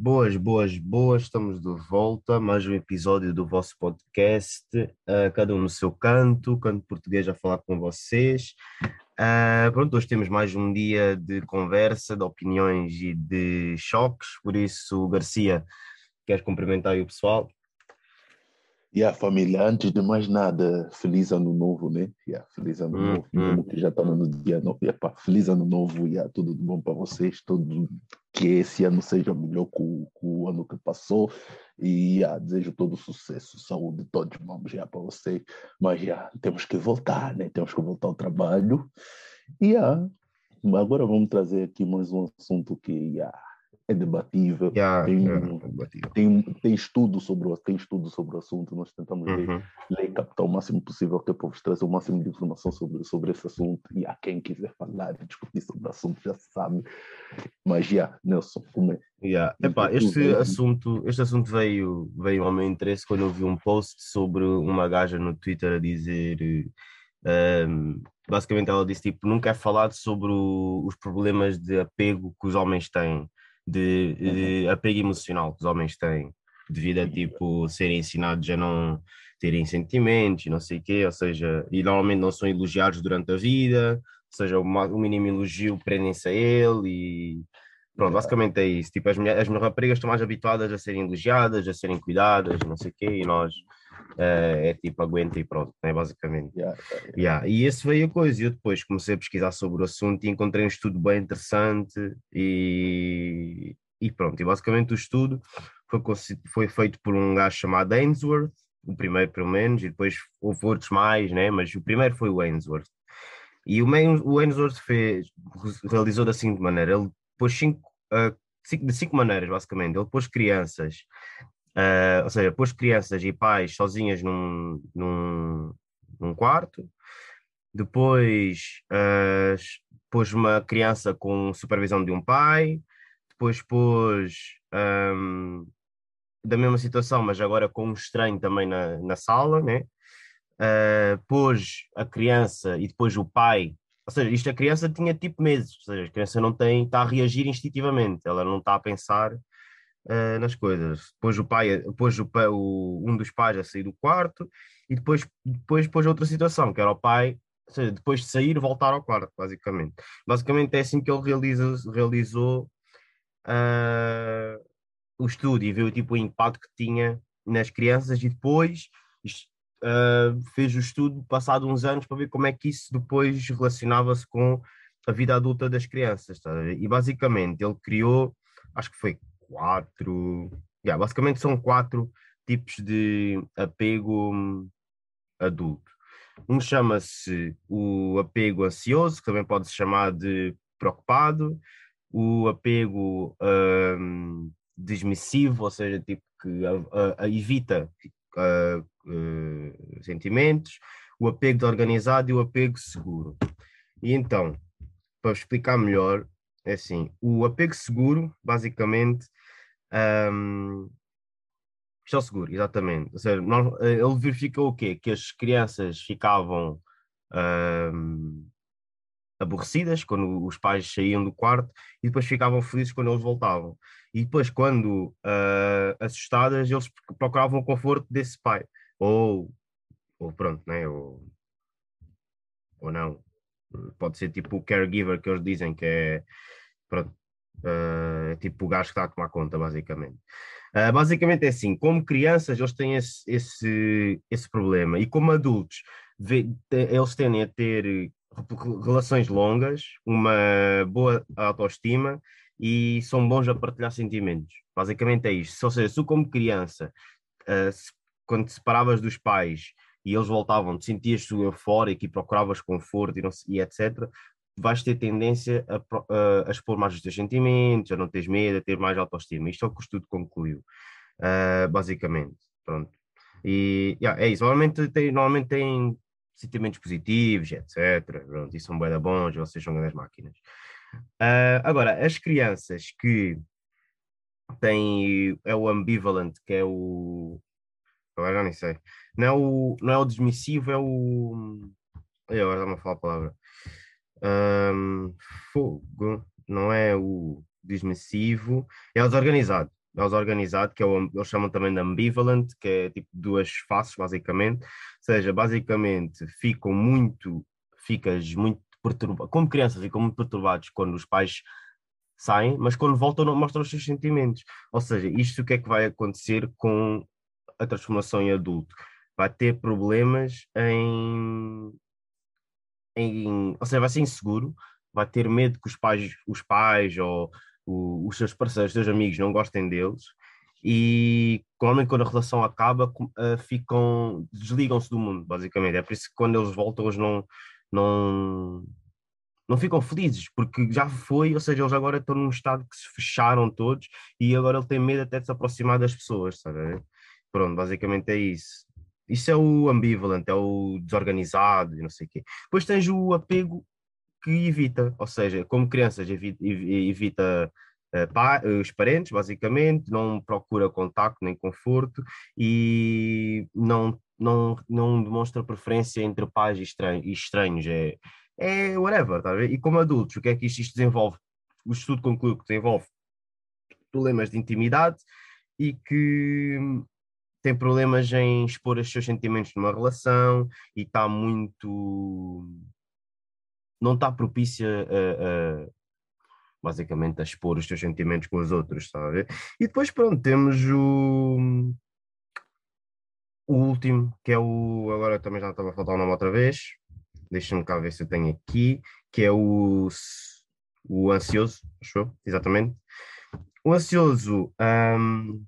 Boas, boas, boas, estamos de volta, mais um episódio do vosso podcast, uh, cada um no seu canto, canto português a falar com vocês. Uh, pronto, hoje temos mais um dia de conversa, de opiniões e de choques, por isso, Garcia, queres cumprimentar o pessoal? E yeah, a família, antes de mais nada, feliz ano novo, né? Yeah, feliz ano hum, novo, hum. que já estamos no dia novo. Yeah, feliz ano novo e yeah, tudo de bom para vocês, tudo que esse ano seja melhor que o, que o ano que passou. E yeah, desejo todo sucesso, saúde, todos vamos já para vocês. Mas já temos que voltar, né? Temos que voltar ao trabalho. E yeah, agora vamos trazer aqui mais um assunto que yeah, é debatível. Yeah, tem, yeah, é tem, tem, estudo sobre o, tem estudo sobre o assunto, nós tentamos uhum. ler, ler e captar o máximo possível que é para vos trazer o máximo de informação sobre, sobre esse assunto. E a quem quiser falar e discutir sobre o assunto já sabe. Mas já, yeah, Nelson, como é? Yeah. Epá, este, assunto, este assunto veio, veio ao meu interesse quando eu vi um post sobre uma gaja no Twitter a dizer. Um, basicamente ela disse tipo, nunca é falado sobre o, os problemas de apego que os homens têm de, de uhum. apego emocional que os homens têm, devido a tipo serem ensinados a não terem sentimentos e não sei o quê, ou seja, e normalmente não são elogiados durante a vida, ou seja, o, mínimo elogio prendem-se a ele e pronto, basicamente é isso. Tipo, as, mulheres, as raparigas estão mais habituadas a serem elogiadas, a serem cuidadas, não sei o quê, e nós uh, é tipo aguenta e pronto, né, basicamente. Yeah, yeah. Yeah. E esse veio a coisa, e eu depois comecei a pesquisar sobre o assunto e encontrei um estudo bem interessante e, e pronto, e basicamente o estudo foi, foi feito por um gajo chamado Ainsworth, o primeiro pelo menos, e depois houve outros mais, né, mas o primeiro foi o Ainsworth. E o, o Ainsworth fez, realizou da seguinte maneira, ele pôs cinco, uh, cinco, de cinco maneiras, basicamente, ele pôs crianças Uh, ou seja, pôs crianças e pais sozinhas num, num, num quarto, depois uh, pôs uma criança com supervisão de um pai, depois pôs um, da mesma situação, mas agora com um estranho também na, na sala, né? Uh, pôs a criança e depois o pai, ou seja, isto a criança tinha tipo meses, ou seja, a criança não tem, está a reagir instintivamente, ela não está a pensar uh, nas coisas. Depois o pai, depois o, o, um dos pais a sair do quarto e depois, depois pôs outra situação, que era o pai, ou seja, depois de sair, voltar ao quarto, basicamente. Basicamente é assim que ele realiza, realizou uh, o estudo e viu tipo, o impacto que tinha nas crianças e depois uh, fez o estudo passado uns anos para ver como é que isso depois relacionava-se com a vida adulta das crianças. Tá? E basicamente ele criou, acho que foi quatro. Yeah, basicamente são quatro tipos de apego hum, adulto. Um chama-se o apego ansioso, que também pode se chamar de preocupado, o apego um, ou seja, tipo que a, a, evita a, sentimentos, o apego organizado e o apego seguro. E então, para explicar melhor, é assim, o apego seguro, basicamente, um, isto é seguro, exatamente. Ou seja, nós, eh, ele verificou o quê? Que as crianças ficavam um, aborrecidas quando os pais saíam do quarto e depois ficavam felizes quando eles voltavam. E depois, quando uh, assustadas, eles procuravam o conforto desse pai. Ou, ou pronto, né? Ou, ou não. Pode ser tipo o caregiver que eles dizem que é pronto, Uh, tipo o gajo que está a tomar conta, basicamente. Uh, basicamente é assim: como crianças, eles têm esse, esse, esse problema, e como adultos, vê, eles tendem a ter relações longas, uma boa autoestima e são bons a partilhar sentimentos. Basicamente é isto. Ou seja, se tu, como criança, uh, se, quando te separavas dos pais e eles voltavam, te sentias-te eufórico e procuravas conforto e, não, e etc., vais ter tendência a, a, a, expor mais os teus sentimentos, a não teres medo, a ter mais autoestima. Isto é o que o estudo concluiu, uh, basicamente. Pronto. E yeah, é isso. Normalmente tem, normalmente tem sentimentos positivos, etc. Pronto, e são bem bons, vocês são grandes máquinas. Uh, agora, as crianças que têm é o ambivalent, que é o. Agora nem sei. Não é o, não é o dismissivo, é o. Agora dá-me a falar a palavra um, fogo, não é o dismissivo, é o desorganizado. é o desorganizado, que é o, eles chamam também de ambivalent, que é tipo duas faces, basicamente. Ou seja, basicamente ficam muito, ficas muito perturbado, como crianças, ficam muito perturbados quando os pais saem, mas quando voltam não mostram os seus sentimentos. Ou seja, isto o que é que vai acontecer com a transformação em adulto? Vai ter problemas em, em ou seja, vai ser inseguro, vai ter medo que os pais, os pais ou o, os seus parceiros, os seus amigos não gostem deles e normalmente quando a relação acaba uh, ficam desligam-se do mundo basicamente. É por isso que quando eles voltam eles não não não ficam felizes porque já foi ou seja eles agora estão num estado que se fecharam todos e agora ele tem medo até de se aproximar das pessoas sabe? Pronto basicamente é isso isso é o ambivalent é o desorganizado e não sei o quê. Depois tens o apego que evita, ou seja, como crianças evita, evita uh, os parentes, basicamente, não procura contacto nem conforto e não, não, não demonstra preferência entre pais e, estranhos, é, é whatever, tá E como adultos, o que é que isto, isto desenvolve? O estudo concluiu que desenvolve problemas de intimidade e que tem problemas em expor os seus sentimentos numa relação e está muito não está propícia a, a, basicamente a expor os teus sentimentos com os outros, sabe? E depois pronto, temos o o último, que é o agora também já estava a faltar o nome outra vez. Deixa-me cá ver se eu tenho aqui, que é o o ansioso, achou? Exatamente. O ansioso um,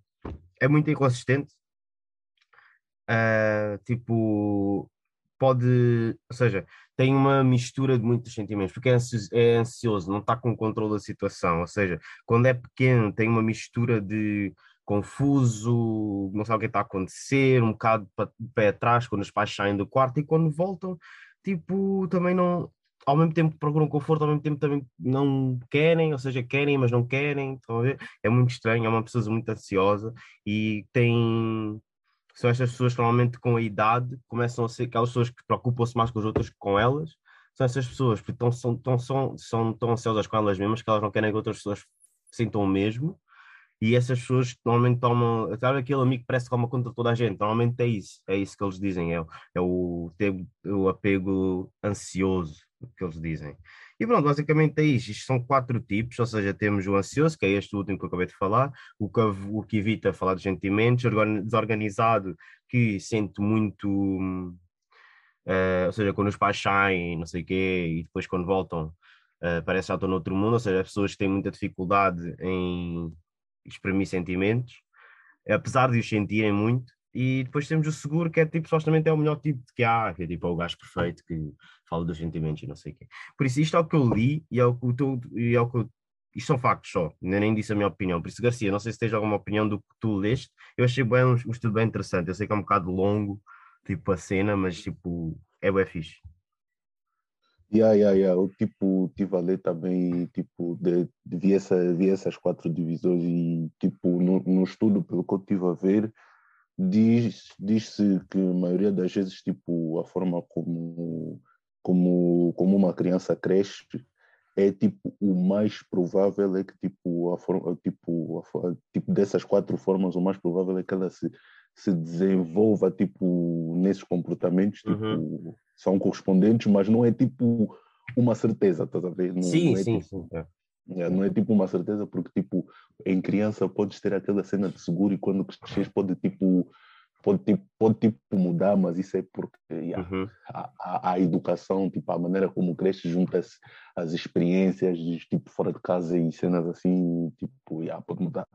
é muito inconsistente. Uh, tipo, pode, ou seja, tem uma mistura de muitos sentimentos, porque é ansioso, é ansioso não está com controle da situação, ou seja, quando é pequeno tem uma mistura de confuso, não sabe o que está a acontecer, um bocado de pé atrás quando os pais saem do quarto e quando voltam, tipo, também não, ao mesmo tempo que procuram conforto, ao mesmo tempo também não querem, ou seja, querem, mas não querem, estão a ver? É muito estranho, é uma pessoa muito ansiosa e tem são estas pessoas que normalmente com a idade começam a ser aquelas pessoas que preocupam-se mais com as outras que com elas. São essas pessoas que tão, são, tão, são, são tão ansiosas com elas mesmas que elas não querem que outras pessoas sintam o mesmo. E essas pessoas normalmente tomam, sabe aquele amigo que parece que toma conta de toda a gente, normalmente é isso, é isso que eles dizem, é, é o, o apego ansioso que eles dizem. E pronto, basicamente é isto. São quatro tipos, ou seja, temos o ansioso, que é este último que eu acabei de falar, o que, o que evita falar de sentimentos, desorganizado, que sente muito, uh, ou seja, quando os pais saem, não sei o quê, e depois quando voltam, uh, parece que já estão noutro mundo, ou seja, as pessoas que têm muita dificuldade em exprimir sentimentos, apesar de os sentirem muito, e depois temos o seguro, que é tipo, supostamente é o melhor tipo que há, que é tipo é o gajo perfeito que fala dos sentimentos e não sei o quê. Por isso, isto é o que eu li e é o que, tu, e é o que eu, isto são factos só, eu nem disse a minha opinião. Por isso, Garcia, não sei se tens alguma opinião do que tu leste. Eu achei bem, um, um estudo bem interessante. Eu sei que é um bocado longo, tipo a cena, mas tipo, é bem fixe. Yeah, yeah, yeah. Eu tipo, tive a ler também, tipo, de, de, vi, essa, vi essas quatro divisões e, tipo, no, no estudo, pelo que eu tive a ver, diz, diz-se que a maioria das vezes, tipo, a forma como como, como uma criança cresce, é tipo o mais provável é que tipo a forma tipo, a, tipo dessas quatro formas o mais provável é que ela se, se desenvolva tipo nesses comportamentos tipo, uhum. são correspondentes mas não é tipo uma certeza estás a ver não, sim não é, sim, tipo, sim. É. Não é tipo uma certeza porque tipo em criança podes ter aquela cena de seguro e quando cresces pode tipo pode tipo, pode tipo mudar, mas isso é porque yeah, uhum. a, a, a, educação, tipo, a maneira como cresce junta-se as experiências, tipo, fora de casa e cenas assim, tipo, yeah, pode mudar.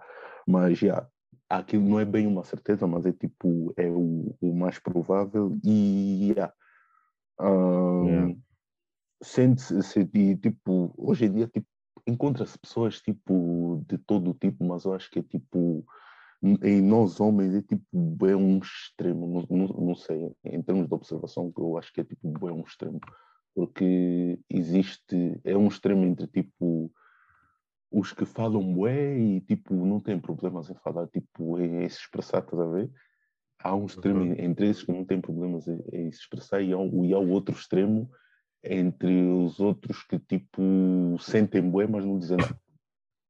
Mas yeah, aquilo não é bem uma certeza, mas é tipo, é o, o mais provável e yeah, um, yeah. sente-se, tipo, hoje em dia, tipo, encontra-se pessoas, tipo, de todo tipo, mas eu acho que é tipo em nós homens é tipo é um extremo, não, não, não, sei, em termos de observação, eu acho que é tipo é um extremo, porque existe, é um extremo entre tipo os que falam bué e tipo não têm problemas em falar, tipo em, se expressar, estás a ver? Há um extremo uhum. entre esses que não têm problemas em, em se expressar e há, e há o outro extremo entre os outros que tipo sentem bué, mas não dizem nada.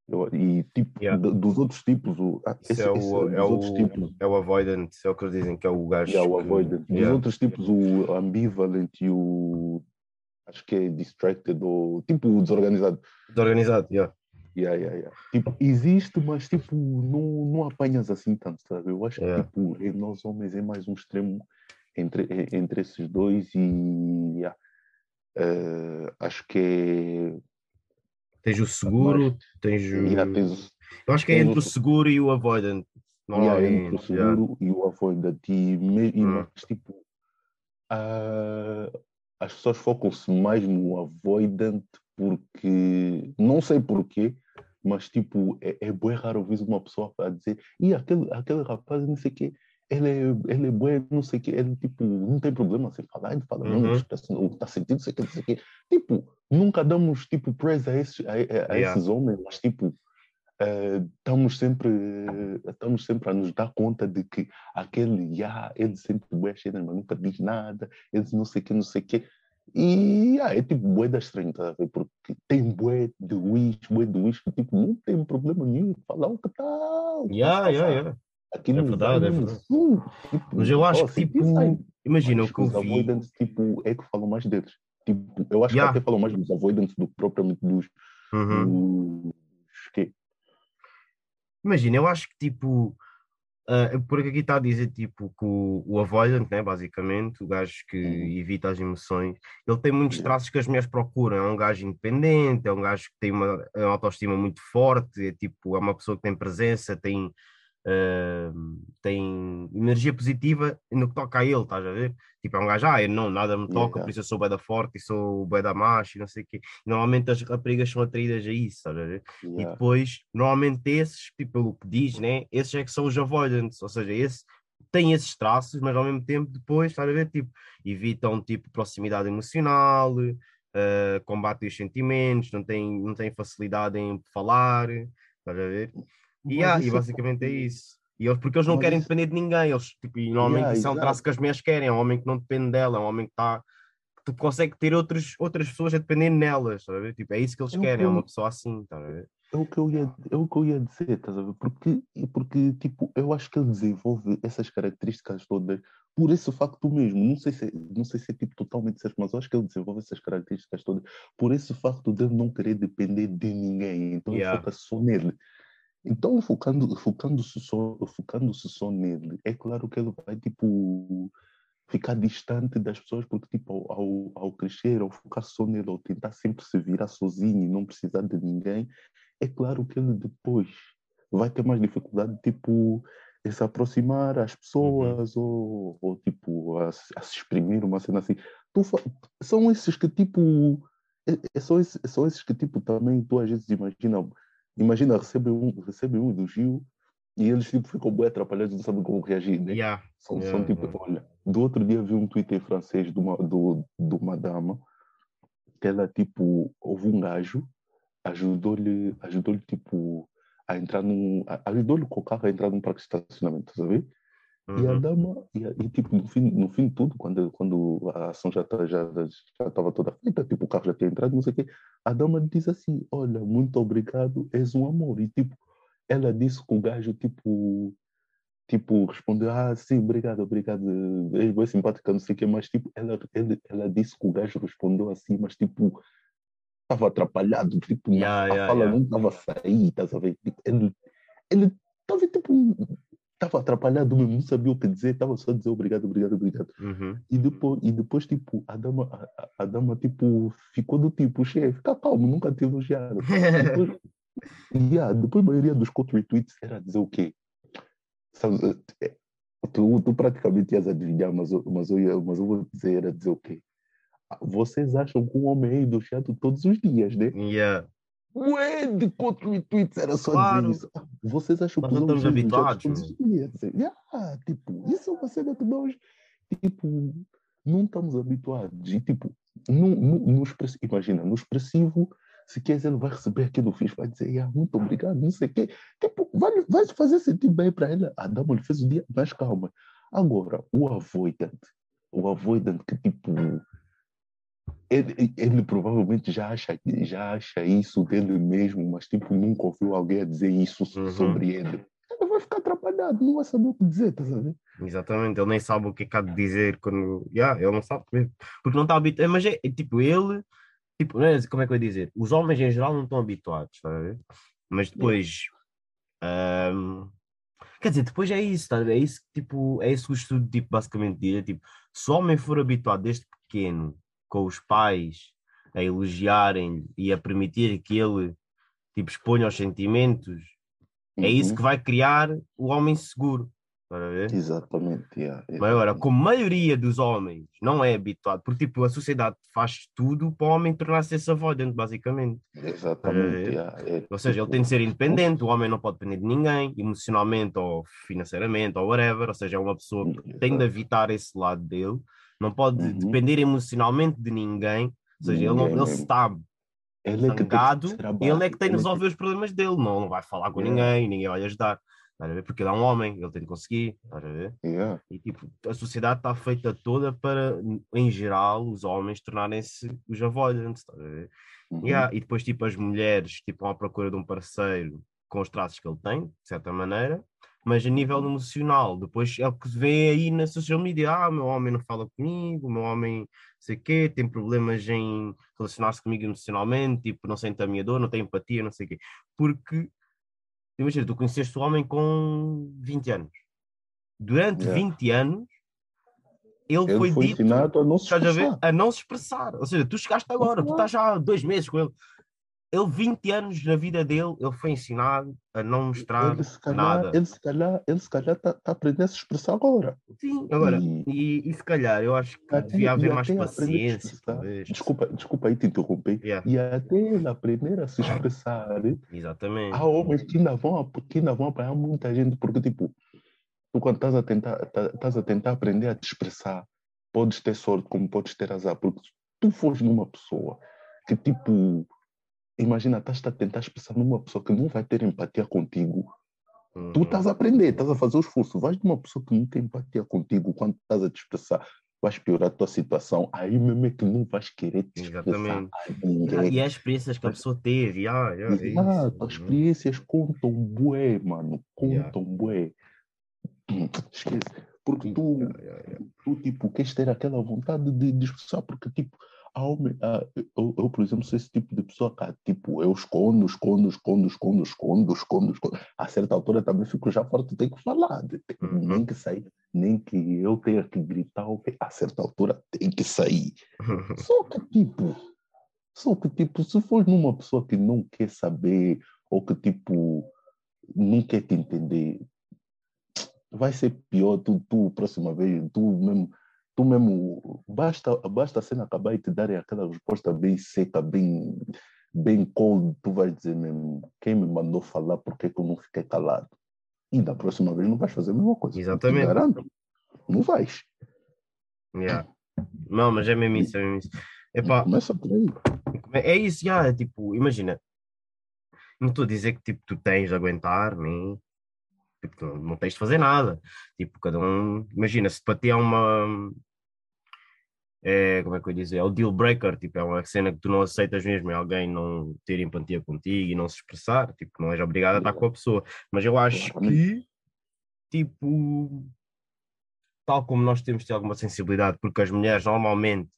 Eu, e tipo, Yeah. do- dos outros tipos, o, ah, esse- é, o, é, outros o, tipos, é o avoidant, é o que eles dizem que é o gajo. yeah, o que- avoidant. Dos yeah. outros tipos, o ambivalent e o acho que é distracted ou tipo desorganizado. Desorganizado, yeah. Yeah, yeah, yeah. Tipo, existe, mas tipo, não, não apanhas assim tanto, sabe? Eu acho que Yeah. tipo, em nós homens é mais um extremo entre, entre esses dois e yeah. Eh, acho que é. Tens o seguro, tens o. yeah, tens, Eu acho que é entre o- seguro e o avoidant. yeah, entre o Normalmente. yeah. seguro e o avoidant. E, me- e Hum. mais tipo, ah, as pessoas focam-se mais no avoidant porque não sei porquê, mas tipo, é, é bem raro ouvir uma pessoa a dizer, e aquele, aquele rapaz, não sei o quê, ele é, ele é bom, não sei o quê, ele tipo, não tem problema sem falar, ele fala, não, Uhum. está tá sentindo, não sei o quê, não sei o quê. Tipo, nunca damos tipo praise a esses, a, a- Yeah. esses homens, mas tipo, eh, estamos sempre eh, estamos sempre a nos dar conta de que aquele yeah, ele sempre bué cheio, mas nunca diz nada, eles não sei o que, não sei o que. E ah, é tipo bué das 30, porque tem bué de wish, bué de wish, que tipo, não tem problema nenhum de falar o que tal. Yeah, yeah, yeah. Aquilo É verdade, é verdade. assim, tipo, Mas eu acho oh, que, senti tipo. Imagina o que eu os vi. tipo, é que falam mais deles. Tipo, eu acho Yeah. que até falam mais dos avoidants do que propriamente dos, Uhum. dos Imagina, eu acho que tipo, ah, porque aqui está a dizer tipo que o, o avoidant, né, basicamente, o gajo que Uhum. evita as emoções, ele tem muitos traços que as mulheres procuram. É um gajo independente, é um gajo que tem uma, uma autoestima muito forte, é tipo, é uma pessoa que tem presença, tem, ah, tem energia positiva no que toca a ele, estás a ver? Tipo, é um gajo, ah, eu não, nada me toca, Yeah. por isso eu sou bué da forte e sou bué da macho e não sei o quê. Normalmente as raparigas são atraídas a isso, estás a ver? E Yeah. depois, normalmente esses, tipo, pelo que diz, né? Esses é que são os avoidants, ou seja, esse tem esses traços, mas ao mesmo tempo depois, estás a ver, tipo, evitam, tipo, proximidade emocional, eh, combatem os sentimentos, não têm, não têm facilidade em falar, estás a ver? E, Mas ah, e é basicamente é isso. E eles, porque eles não Mas querem isso- depender de ninguém, eles, tipo, e normalmente Yeah, isso é um traço que as mulheres querem, é um homem que não depende dela, é um homem que está tu consegue ter outros, outras pessoas a depender nelas, a ver? Tipo, é isso que eles É querem, que é eu- uma pessoa assim, ver? É o que eu ia, é o que eu ia dizer, estás a ver? Porque, porque, tipo, eu acho que ele desenvolve essas características todas por esse facto mesmo. Não sei se, é- não sei se é tipo totalmente certo, mas eu acho que ele desenvolve essas características todas por esse facto de ele não querer depender de ninguém. Então Yeah. ele foca só nele. Então, focando, focando-se só, focando-se só nele, é claro que ele vai, tipo, ficar distante das pessoas, porque, tipo, ao, ao, crescer, ao focar só nele, ao tentar sempre se virar sozinho e não precisar de ninguém, é claro que ele depois vai ter mais dificuldade, tipo, em se aproximar às pessoas ou, ou, tipo, a, se- a se exprimir uma cena assim. Tu são esses que, tipo, é- é- são, esses, são esses que, tipo, também tu às vezes imagina, imagina, recebem um, recebem um elogio e eles, tipo, ficam bem atrapalhados, não sabem como reagir, né? Yeah. São, Yeah, são tipo, yeah. olha, do outro dia vi um tweet em francês de uma, do, de uma dama que ela, tipo, houve um gajo, ajudou-lhe, ajudou-lhe, tipo, a entrar num, ajudou-lhe com o carro a entrar num parque de estacionamento, sabe? E a Uhum. dama, e, e, tipo, no fim, no fim de tudo, quando, quando a ação já tá, já já estava toda feita, tipo, o carro já tinha entrado, não sei o quê, a dama diz assim, olha, muito obrigado, és um amor. E, tipo, ela disse que o gajo, tipo, tipo, respondeu, ah, sim, obrigado, obrigado, és bem simpática, não sei o quê, mas, tipo, ela, ele, ela disse que o gajo respondeu assim, mas, tipo, estava atrapalhado, tipo, Yeah, a yeah, fala yeah. não estava a sair, estás a ver? Tipo, ele, ele estava, tipo, estava atrapalhado mesmo, não sabia o que dizer, estava só a dizer obrigado, obrigado, obrigado. Uhum. E depois, e depois tipo, a dama, a, a- dama, tipo, ficou do tipo, chefe, fica calmo, nunca te elogiaram. Depois, yeah, depois a maioria dos quote retweets era dizer o quê? Sabe, eh, tu, tu praticamente ias adivinhar, mas, eu- mas, eu, ia- mas eu vou dizer, era dizer o quê? Ah, Vocês acham que um homem é elogiado todos os dias, né? Yeah. Ué, de quantos retweets era só Claro. dizer isso? Ah, Vocês acham que não estamos habituados? Yeah, tipo, isso é uma cena que nós, tipo, não estamos habituados. E, tipo, no, no, no express- imagina, no expressivo, se ele vai receber aquilo fixe, vai dizer, yeah, muito obrigado, não sei o quê. Tipo, vai, vai fazer sentir bem para ela. A dama lhe fez o dia mais calma. Agora, o avoidant, o avoidant que, tipo, ele, ele provavelmente já acha, já acha isso dele mesmo, mas tipo, nunca ouviu alguém a dizer isso Uhum. sobre ele. Ele vai ficar atrapalhado, não vai saber o que dizer, tá sabendo? Exatamente, ele nem sabe o que é que há de dizer quando. Yeah, ele não sabe mesmo. Porque não está habituado. Mas é, é tipo, ele. Tipo, é- como é que eu ia dizer? Os homens em geral não estão habituados, está a ver? Mas depois. ahm, quer dizer, depois é isso, tá ver? É isso que tipo, é isso que o estudo tipo, basicamente diz. É, tipo, se o homem for habituado desde pequeno com os pais a elogiarem e a permitir que ele tipo, exponha os sentimentos, é isso Uhum. que vai criar o homem seguro. Está a ver? Exatamente, yeah, Mas agora, como a maioria dos homens não é habituado, porque tipo, a sociedade faz tudo para o homem tornar-se esse avoidant, basicamente. Exatamente, yeah, é Ou seja, ele tipo, tem de ser independente, o homem não pode depender de ninguém, emocionalmente ou financeiramente ou whatever. Ou seja, é uma pessoa que tem de evitar esse lado dele, não pode Uhum. depender emocionalmente de ninguém. Ou seja, ele, não, Ninguém ele mesmo. está Ele é que ele é que tem de é que- resolver os problemas dele, não, não vai falar com Yeah. ninguém, ninguém vai lhe ajudar. Estás a ver? Porque ele é um homem, ele tem de conseguir. Estás a ver? Yeah. E tipo, a sociedade está feita toda para, em geral, os homens tornarem-se os avoidants. estás a ver? Uhum. Yeah, E depois, tipo, as mulheres tipo, à procura de um parceiro com os traços que ele tem, de certa maneira, mas a nível emocional, depois é o que se vê aí na social media: ah, meu homem não fala comigo, o meu homem sei quê, tem problemas em relacionar-se comigo emocionalmente, tipo, não sente a minha dor, não tem empatia, não sei o quê. Porque, imagina, tu conheceste o homem com 20 anos. Durante Yeah. 20 anos, ele, Ele foi, foi dito a não. A não se expressar. Ou seja, tu chegaste agora, tu estás já há dois meses com ele. Ele, 20 anos na vida dele, ele foi ensinado a não mostrar Ele calhar, nada. ele se calhar, está tá aprendendo a se expressar agora. Sim, agora, E- e, e se calhar eu acho que Até- devia haver mais a paciência. Desculpa, desculpa aí te interromper. Yeah, E até ele aprender a se expressar, exatamente. há homens que ainda vão, que ainda vão apanhar muita gente, porque tipo, tu quando estás a tentar, tá- estás a tentar aprender a te expressar, podes ter sorte como podes ter azar, porque se tu fores numa pessoa que tipo, imagina, estás a tentar expressar numa pessoa que não vai ter empatia contigo, tu Uhum. estás a aprender, estás a fazer o esforço, vais de uma pessoa que não tem empatia contigo quando estás a te expressar, vais piorar a tua situação, aí mesmo é que não vais querer te expressar Exatamente. a Yeah, ninguém. e as experiências que a pessoa teve, yeah, yeah. Exato, as experiências contam bué, mano, Yeah. contam bué. Hum, Esquece, porque tu, Yeah, yeah, yeah. tu tipo, queres ter aquela vontade de, de expressar, porque tipo, eu, eu, por exemplo, sou esse tipo de pessoa que, tipo, eu escondo, escondo, escondo, escondo, escondo, escondo, escondo. A certa altura também fico já forte, tenho que falar, de- Uhum. nem que sair, nem que eu tenha que gritar, a certa altura tem que sair. Só que, tipo, só que, tipo, se for numa pessoa que não quer saber ou que, tipo, não quer te entender, vai ser pior tu, tu próxima vez, tu mesmo, tu mesmo, basta, basta a cena acabar e te darem aquela resposta bem seca, bem, bem cold, tu vais dizer mesmo, quem me mandou falar, por que eu não fiquei calado? E da próxima vez não vais fazer a mesma coisa. Exatamente. garanto. Não vais. Yeah. Não, mas é mesmo isso, é mesmo isso. Epá, Começa por aí. É isso, já, é tipo, imagina, não estou a dizer que tipo, tu tens de aguentar, nem tipo, não, não tens de fazer nada. Tipo, cada um, imagina, se para ti é uma é, como é que eu ia dizer, é o deal breaker, tipo, é uma cena que tu não aceitas mesmo, é alguém não ter empatia contigo e não se expressar, tipo, não és obrigado a estar com a pessoa. Mas eu acho que, tipo, tal como nós temos de ter alguma sensibilidade, porque as mulheres normalmente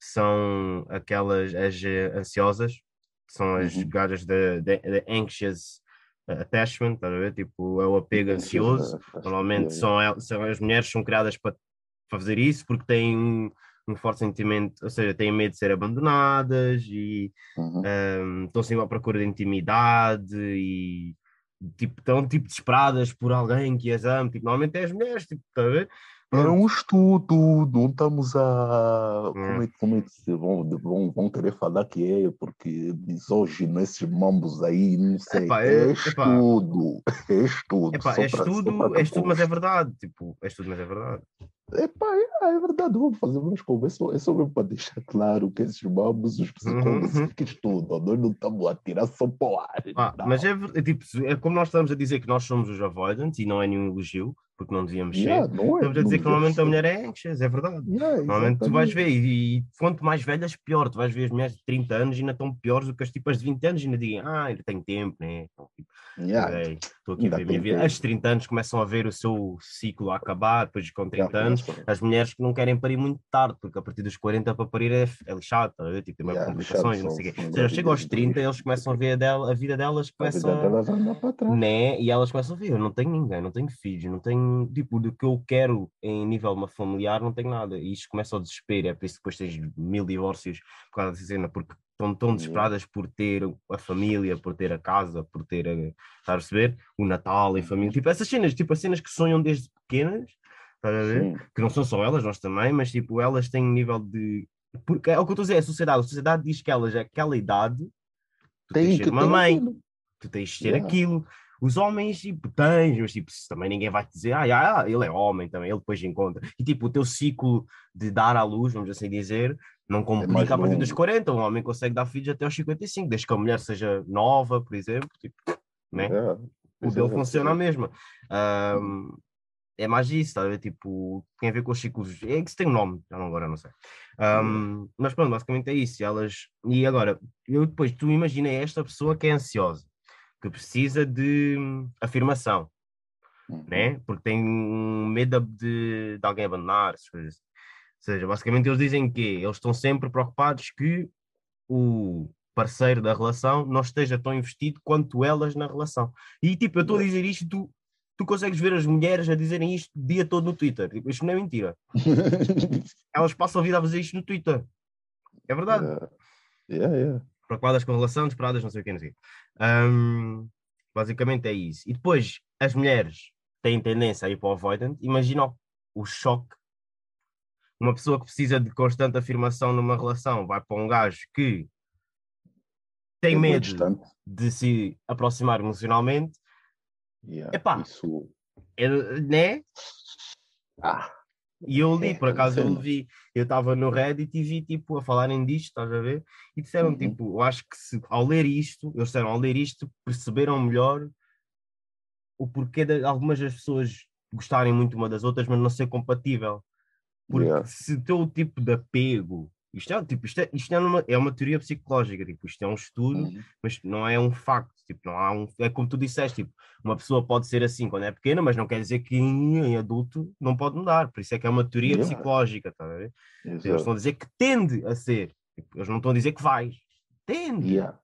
são aquelas as eh, ansiosas, são as Uhum. gajas de anxious attachment, estás a ver? Tipo, é o apego ansioso. Normalmente são, são as mulheres são criadas para fazer isso porque têm um, forte sentimento, ou seja, têm medo de ser abandonadas e Uhum. um, estão sempre à procura de intimidade e tipo, estão tipo desesperadas por alguém que as ama. Tipo, normalmente é as mulheres, tipo, a ver? É um estudo, não estamos a. Hum. Como é, como é que se vão, vão, vão querer falar que é? Porque misógino, esses mambos aí, não sei. Epá, é, é- estudo, é estudo. Só é estudo, pra é estudo, mas é verdade. Tipo, é estudo, mas é verdade. Epá, é, é verdade, vamos fazer umas conversas. É só mesmo para deixar claro que esses mambos, os psicólogos Uhum. que estudam, nós não estamos a tirar só para o ar. Ah, mas é, é tipo, é como nós estamos a dizer que nós somos os avoidants e não é nenhum elogio, porque não devíamos Yeah, ser. não é, Estamos a dizer que normalmente a mulher é anxious, é verdade. Yeah, Normalmente tu vais ver, e, e quanto mais velhas, pior. Tu vais ver as mulheres de 30 anos ainda estão piores do que as tipas de 20 anos e ainda dizem, ah, ainda tenho tempo, né? Então, tipo, Yeah, "Ei, Estou aqui a ver a minha vida. tempo. As 30 anos começam a ver o seu ciclo a acabar, depois com 30 anos. começam. As mulheres que não querem parir muito tarde, porque a partir dos 40 para parir é, é lixado, tá? Tipo, tem mais Yeah, complicações, não sei o quê. Ou seja, chegam aos gravidezes 30, de eles começam a ver a, dela, a vida delas, A vida começa delas anda para trás. né? E elas começam a ver, eu não tenho ninguém, não tenho filhos, não tenho, tipo, do que eu quero em nível familiar, não tenho nada. E isto começa ao desespero, é por isso que depois tens mil divórcios por causa dessa cena, porque estão tão desesperadas por ter a família, por ter a casa, por ter, a, estás a perceber? O Natal em família, tipo, essas cenas, tipo, as cenas que sonham desde pequenas, estás a ver? Sim. Que não são só elas, nós também, mas, tipo, elas têm um nível de... Porque é o que eu estou a dizer, é a sociedade, a sociedade diz que elas, aquela idade, tu tens Tem de que ser uma ter mãe, tu tens de ter Yeah. aquilo. Os homens, tipo, tens, mas tipo, também ninguém vai te dizer, ah, já, ele é homem também, ele depois encontra. E tipo, o teu ciclo de dar à luz, vamos assim dizer, não É complica a partir dos longo. 40. Um homem consegue dar filhos até aos 55, desde que a mulher seja nova, por exemplo, tipo, né? Yeah. o dele é, funciona a é. mesma. Ahm, é mais isso, tá? Tipo, tem a ver com os ciclos. É que se tem um nome, já não agora não sei. Ahm, Mas pronto, basicamente é isso. E Elas... E agora, eu depois, tu imagina esta pessoa que é ansiosa, que precisa de hum, afirmação, Uhum. né? Porque tem medo de, de alguém abandonar, essas coisas. Ou seja, basicamente eles dizem que eles estão sempre preocupados que o parceiro da relação não esteja tão investido quanto elas na relação. E tipo, eu estou a dizer isto, tu, tu consegues ver as mulheres a dizerem isto o dia todo no Twitter. Tipo, isto não é mentira. Elas passam a vida a fazer isto no Twitter. É verdade. Yeah. Yeah, yeah. Preocupadas com relação, desesperadas, não sei o que, não sei o quê. Ahm, basicamente é isso. E depois, as mulheres têm tendência a ir para o avoidant. Imagina o, choque. Uma pessoa que precisa de constante afirmação numa relação vai para um gajo que tem É medo de se aproximar emocionalmente, Yeah. Epá. Isso. é, né? Ah, E eu li, É, por acaso eu vi, eu estava no Reddit e vi tipo a falarem disto, estás a ver? E disseram Uhum. tipo, eu acho que se, ao ler isto, eles disseram ao ler isto, perceberam melhor o porquê de algumas das pessoas gostarem muito uma das outras, mas não ser compatível. Porque Yeah. se o teu tipo de apego, isto é, tipo, isto é, isto é, uma, é uma teoria psicológica, tipo, isto é um estudo, uhum. mas não é um facto, tipo, não há um, é como tu disseste, tipo, uma pessoa pode ser assim quando é pequena, mas não quer dizer que em, em adulto não pode mudar, por isso é que é uma teoria Yeah. psicológica, tá a ver? Eles estão a dizer que tende a ser, tipo, eles não estão a dizer que vais, tende, Yeah.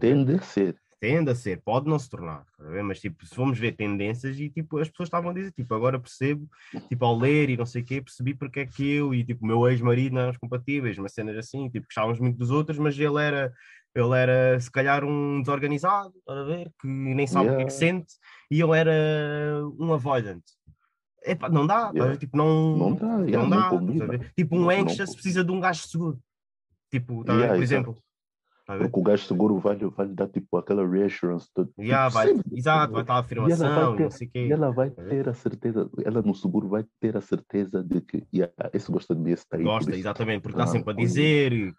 Tende a ser. Tende a ser, pode não se tornar, tá mas tipo, se formos ver tendências e tipo, as pessoas estavam a dizer, tipo, agora percebo, tipo, ao ler e não sei o quê, percebi porque é que eu e tipo, o meu ex-marido não éramos compatíveis, umas cenas assim, tipo, gostávamos muito dos outros, mas ele era, ele era se calhar um desorganizado, a ver, que nem sabe o que é que Yeah. sente, e eu era um avoidant. Epá, não dá? Yeah. tipo, não, Não dá, não yeah, não dá? Tipo, um anxious precisa de um gajo seguro. Tipo, ver? Yeah, por exemplo. Porque o gajo seguro vai, vai lhe dar tipo aquela reassurance. De, Yeah, tipo, vai, sempre. exato, vai estar a E ela afirmação vai e não ter, sei quê. e ela vai Tá ter a certeza, ela no seguro vai ter a certeza de que yeah, esse gosta de mim, esse está aí. por Gosta, isso. exatamente, porque está Ah, sempre a dizer,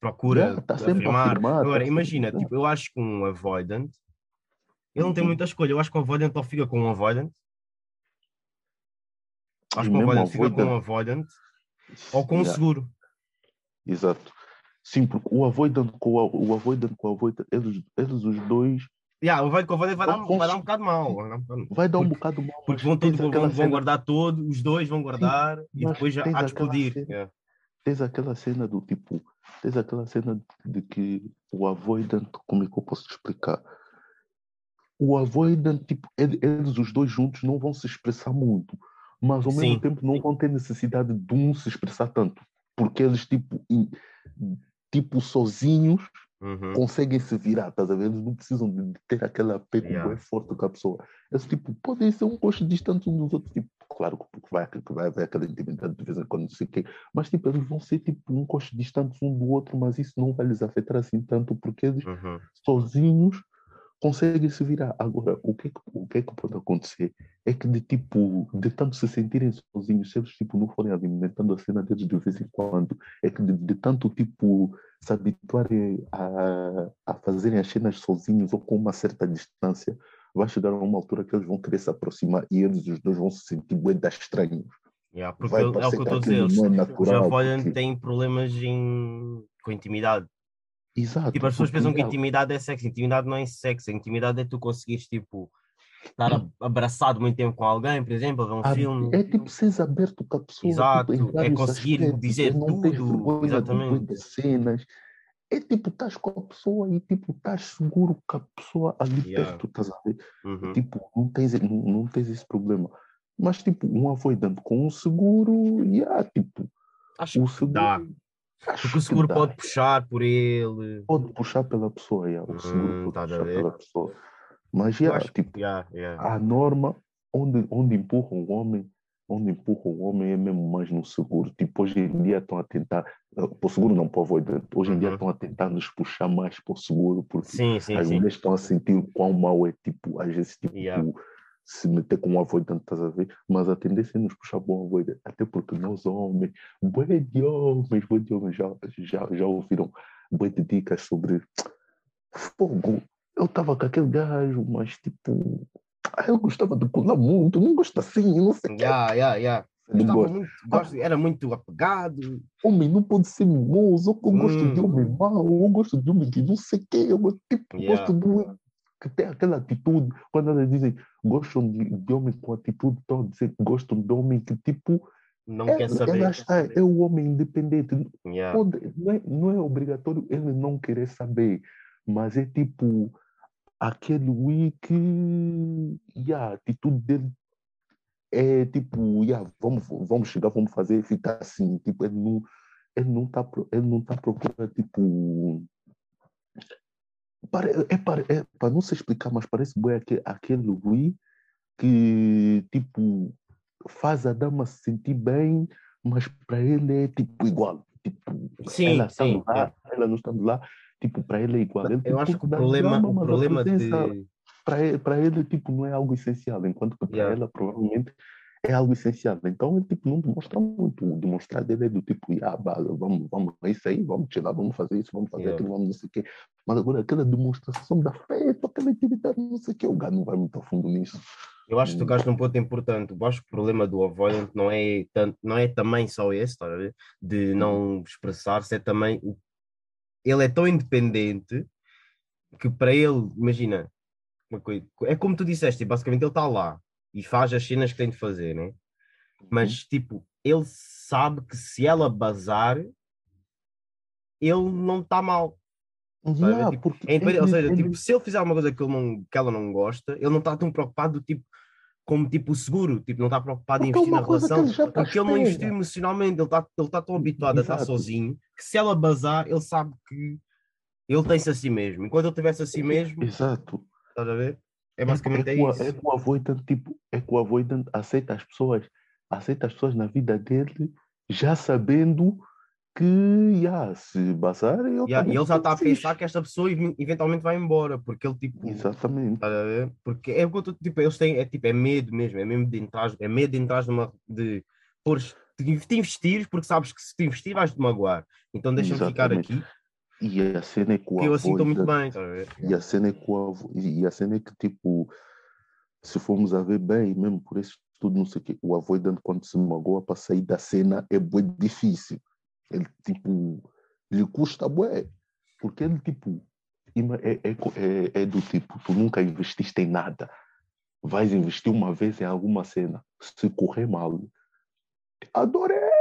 procura Yeah, tá sempre afirmar. afirmar, tá Agora, sempre- imagina, yeah. tipo, eu acho que um avoidant, ele não tem Uhum. muita escolha. Eu acho que o avoidant ou fica com um avoidant, acho E que o avoidant fica com um avoidant- avoidant ou com um Yeah, seguro. Exato. Sim, porque o avoidant com o, com o avoidant, eles, eles os dois Yeah, o avoidant vai dar, vai dar um bocado mal. Vai dar um bocado... mal. Porque vão, todos, vão, vão guardar todo, os dois vão guardar e mas depois já há de explodir. cena- Yeah. tens aquela cena do tipo, tens aquela cena de que o avoidant, como é que eu posso te explicar? O avoidant, tipo, ele- eles os dois juntos não vão se expressar muito, mas ao Sim. mesmo tempo não vão ter necessidade de um se expressar tanto, porque eles, tipo, tipo sozinhos, Uhum. conseguem se virar, estás a ver? Eles não precisam de ter aquele apego Yeah. bem forte com a pessoa. Eles, tipo, podem ser um gosto distante uns dos outros, tipo, claro que vai, que vai haver aquela intimidade de vez em quando, não sei o quê, mas, tipo, eles vão ser, tipo, um gosto distante um do outro, mas isso não vai lhes afetar assim tanto, porque eles, Uhum. sozinhos, conseguem se virar. Agora, o que, é que, o que é que pode acontecer é que, de tipo, de tanto se sentirem sozinhos, se eles, tipo, não forem alimentando a cena deles de vez em quando, é que de, de tanto, tipo, se habituarem a, a fazerem as cenas sozinhos ou com uma certa distância, vai chegar a uma altura que eles vão querer se aproximar e eles os dois vão se sentir bem estranhos. Yeah, porque é o que eu estou a dizer, já porque... têm problemas em... com intimidade. Exato. Tipo, as pessoas pensam que intimidade é sexo, intimidade não é sexo, intimidade é tu conseguires, tipo, estar abraçado muito tempo com alguém, por exemplo, ver um ah, filme. É tipo seres aberto com a pessoa. Exato, tipo, é conseguir aspectos, dizer tudo. Exatamente. cenas. É tipo, estás com a pessoa e tipo, estás seguro com a pessoa ali yeah. perto, estás a ver? Uhum. Tipo, não tens, não, não tens esse problema. Mas tipo, um avoidante com um seguro, yeah, tipo, Acho o seguro. Dá. Acho Porque o seguro pode puxar por ele. Pode puxar pela pessoa, yeah. o seguro hum, pode tá puxar pela pessoa. Mas já, yeah, tipo, yeah, yeah. a norma onde, onde empurra o homem, onde empurra o homem é mesmo mais no seguro. Tipo, hoje em dia estão a tentar, para o seguro não, para o avoidante, hoje em uhum. dia estão a tentar nos puxar mais para o seguro, porque sim, sim, as mulheres estão a sentir o quão mau é, tipo, às vezes, tipo, yeah. Se meter com um avoidante, estás a ver? Mas a tendência é nos puxar para avoidante, até porque nós homens, bué de homens, bué de homens já, já, já ouviram bué de dicas sobre fogo, eu estava com aquele gajo, mas tipo, eu gostava de colar muito, não gosto assim, não sei o yeah, yeah, yeah. Muito, gosto, era muito apegado. Homem não pode ser mimoso, eu hum. gosto de hum. homem mau, eu gosto de homem que não sei o quê, eu tipo, yeah. gosto de que tem aquela atitude, quando elas dizem gostam de, de homem com atitude, estão a dizer gostam de homem que tipo não é, quer saber. Ela está, é o homem independente. Yeah. Pode, não, é, não é obrigatório ele não querer saber, mas é tipo aquele que yeah, a atitude dele é tipo, yeah, vamos, vamos chegar, vamos fazer, ficar assim, tipo, ele não, ele não está ele não tá procurando, tipo, para, é, para, é para não se explicar, mas parece bem aquele, aquele Wii que, tipo, faz a dama se sentir bem, mas para ele é, tipo, igual. Tipo, sim, ela, sim, lá, é. ela não estando lá, Tipo, para ele é igual. Ele, eu acho que o problema, drama, o problema de... Para ele, para ele, tipo, não é algo essencial, enquanto que para yeah. ela, provavelmente, é algo essencial. Então, ele, tipo, não demonstra muito. O demonstrar dele é do tipo, ah, vamos, vamos, é isso aí, vamos tirar, vamos fazer isso, vamos fazer yeah. aquilo, vamos não sei o quê. Mas agora, aquela demonstração da fé, aquela atividade, não sei o quê, o gajo não vai muito a fundo nisso. Eu acho que tu tocaste num ponto importante. Eu acho que o problema do avoidant não é, tanto, não é também só esse, tá de não expressar-se, é também o ele é tão independente que para ele, imagina, coisa, é como tu disseste, basicamente ele está lá e faz as cenas que tem de fazer, né? Mas uhum. tipo, ele sabe que se ela bazar, ele não está mal. Yeah, tipo, é ou seja, tipo, se ele fizer uma coisa que, ele não, que ela não gosta, ele não está tão preocupado tipo, como tipo seguro, tipo, não está preocupado porque em investir na relação, ele porque ele não investiu emocionalmente, ele está ele tá tão habituado Exato. a estar sozinho que se ela bazar, ele sabe que ele tem-se a si mesmo. Enquanto ele tivesse a si mesmo, Exato. estás a ver? É basicamente é, é, isso. É que o avoidant, tipo, é que o avoidant aceita as pessoas, aceita as pessoas na vida dele já sabendo que yeah, se basar ele yeah, e ele já está a pensar que esta pessoa eventualmente vai embora porque ele tipo exatamente. tá porque é tipo eles têm é tipo é medo mesmo é mesmo de entrar é medo de entrar numa de de te investir porque sabes que se te investir vais te magoar. Então deixa-me ficar aqui e a cena é que, que eu assim estou muito bem tá e a cena é que e a cena é que tipo se formos a ver bem mesmo por isso tudo não sei o que o avoidant quando se magoa para sair da cena é muito difícil ele, tipo, lhe custa bué. Porque ele, tipo, é, é, é, é, do tipo, tu nunca investiste em nada. Vais investir uma vez em alguma cena. Se correr mal, adorei!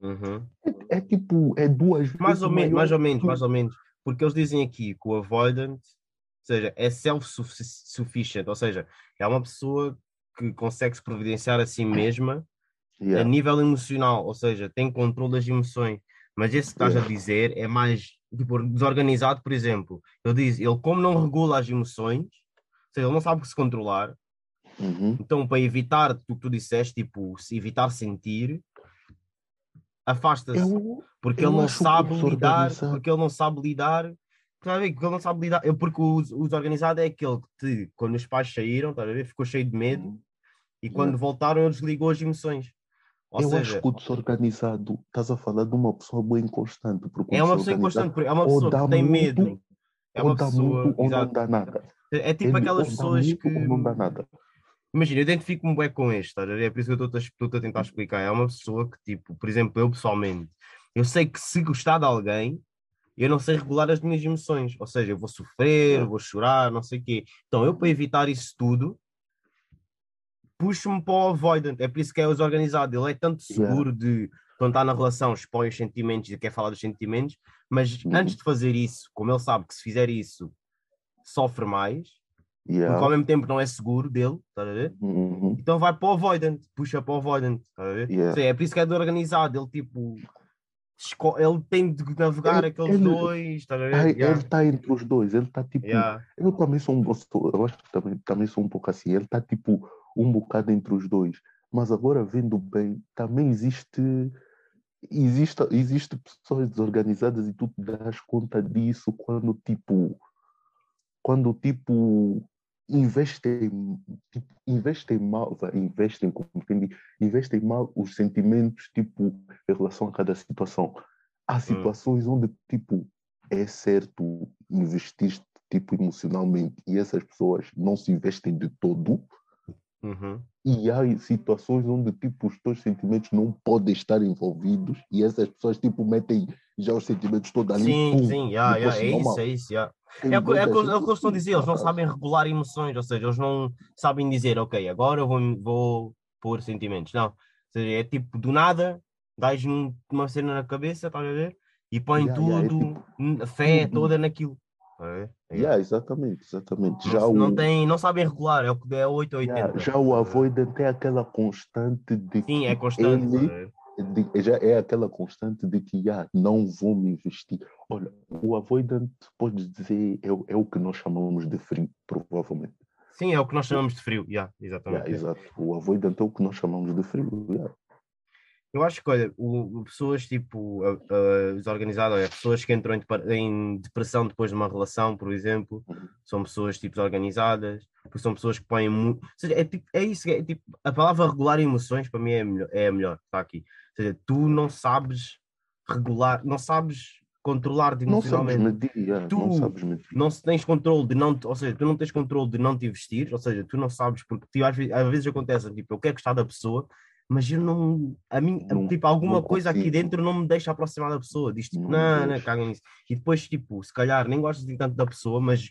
Uhum. É, é, tipo, é duas mais ou menos, mais ou menos, mais ou menos. Porque eles dizem aqui que o avoidant, ou seja, é self-sufficient, ou seja, é uma pessoa que consegue se providenciar a si mesma yeah. a nível emocional, ou seja, tem controle das emoções. Mas esse que estás yeah. a dizer é mais tipo, desorganizado, por exemplo. Ele diz, ele como não regula as emoções, ou seja, ele não sabe se controlar, uhum. então para evitar o que tu disseste, tipo, evitar sentir, afasta-se. Porque ele não sabe lidar, porque ele não sabe lidar Está a ver? Porque ele não sabe lidar. Porque o, o desorganizado é aquele que, te, quando os pais saíram, está a ver? Ficou cheio de medo uhum. e quando voltaram, ele desligou as emoções. Ou eu seja, acho que o desorganizado, estás a falar de uma pessoa bem inconstante. é uma pessoa inconstante, é uma pessoa que tem medo. É uma pessoa, ou não dá nada. É tipo Ele aquelas pessoas muito que. não dá nada. Imagina, eu identifico-me bem com este, ver? É por isso que eu estou-te a, tentar explicar. É uma pessoa que, tipo, por exemplo, eu pessoalmente, eu sei que se gostar de alguém, eu não sei regular as minhas emoções. Ou seja, eu vou sofrer, vou chorar, não sei o quê. Então, eu para evitar isso tudo, puxo-me para o avoidant. É por isso que é os organizado. Ele é tanto seguro de, quando está na relação, expõe os sentimentos e quer falar dos sentimentos, mas Uhum. antes de fazer isso, como ele sabe que se fizer isso, sofre mais, porque ao Yeah. mesmo tempo não é seguro dele, estás a ver? Uhum. Então vai para o avoidant, puxa para o avoidant, estás a ver? Yeah. É por isso que é do organizado. Ele tipo. Ele tem de navegar Ele- aqueles ele- dois, estás a ver? Ai, Yeah, Ele está entre os dois, ele está tipo. yeah. Eu também sou um gosto- eu acho que também, também sou um pouco assim. Ele está tipo um bocado entre os dois. Mas agora vendo bem, também existe existe existe pessoas desorganizadas e tu te das conta disso quando tipo quando tipo investem tipo, investem mal investem como diz, investem mal os sentimentos tipo em relação a cada situação. Há situações onde tipo é certo investir tipo emocionalmente e essas pessoas não se investem de todo. Uhum. e há situações onde tipo os teus sentimentos não podem estar envolvidos e essas pessoas tipo metem já os sentimentos todos ali Sim, pum, sim, yeah, yeah, é normal. isso, é isso. yeah. Tem É, é, o é que a gente dizer, eles não sabem regular emoções, ou seja, eles não sabem dizer, ok, agora eu vou, vou pôr sentimentos. Não, ou seja, é tipo do nada, dás uma cena na cabeça, estás a ver? E põem Yeah, yeah, é tudo, tipo, n- a fé toda naquilo. a ver? Yeah. Yeah, exatamente, exatamente. Não, Já não, o, tem, não sabem regular, é o que é 8 ou 80. yeah, já o avoidant é aquela constante de Sim, é constante. ele já é aquela constante de que yeah, não vou me investir. Olha, o avoidant, podes dizer, é, o- é o que nós chamamos de frio, provavelmente. Sim, é o que nós chamamos de frio. Yeah, Yeah, exatamente. exato. O avoidant é o que nós chamamos de frio. yeah. Eu acho que, olha, o, pessoas tipo desorganizadas, olha, pessoas que entram em, depressão depois de uma relação, por exemplo, Uhum. são pessoas tipo desorganizadas, porque são pessoas que põem muito. Ou seja, é, tipo, é isso, é, tipo, a palavra regular emoções para mim é melhor, é a melhor, está aqui. Ou seja, tu não sabes regular, não sabes controlar de Não sabes medir, yeah, Tu- não sabes medir. não tens controle de não, ou seja, tu não tens controle de não te investir, ou seja, tu não sabes, porque tipo, às, vezes, às vezes acontece, tipo, eu quero gostar da pessoa, mas eu não, a mim, Não- tipo, alguma coisa aqui dentro não me deixa aproximar da pessoa, diz tipo, Não não, não, caga nisso. E depois, tipo, se calhar nem gostas de tanto da pessoa, mas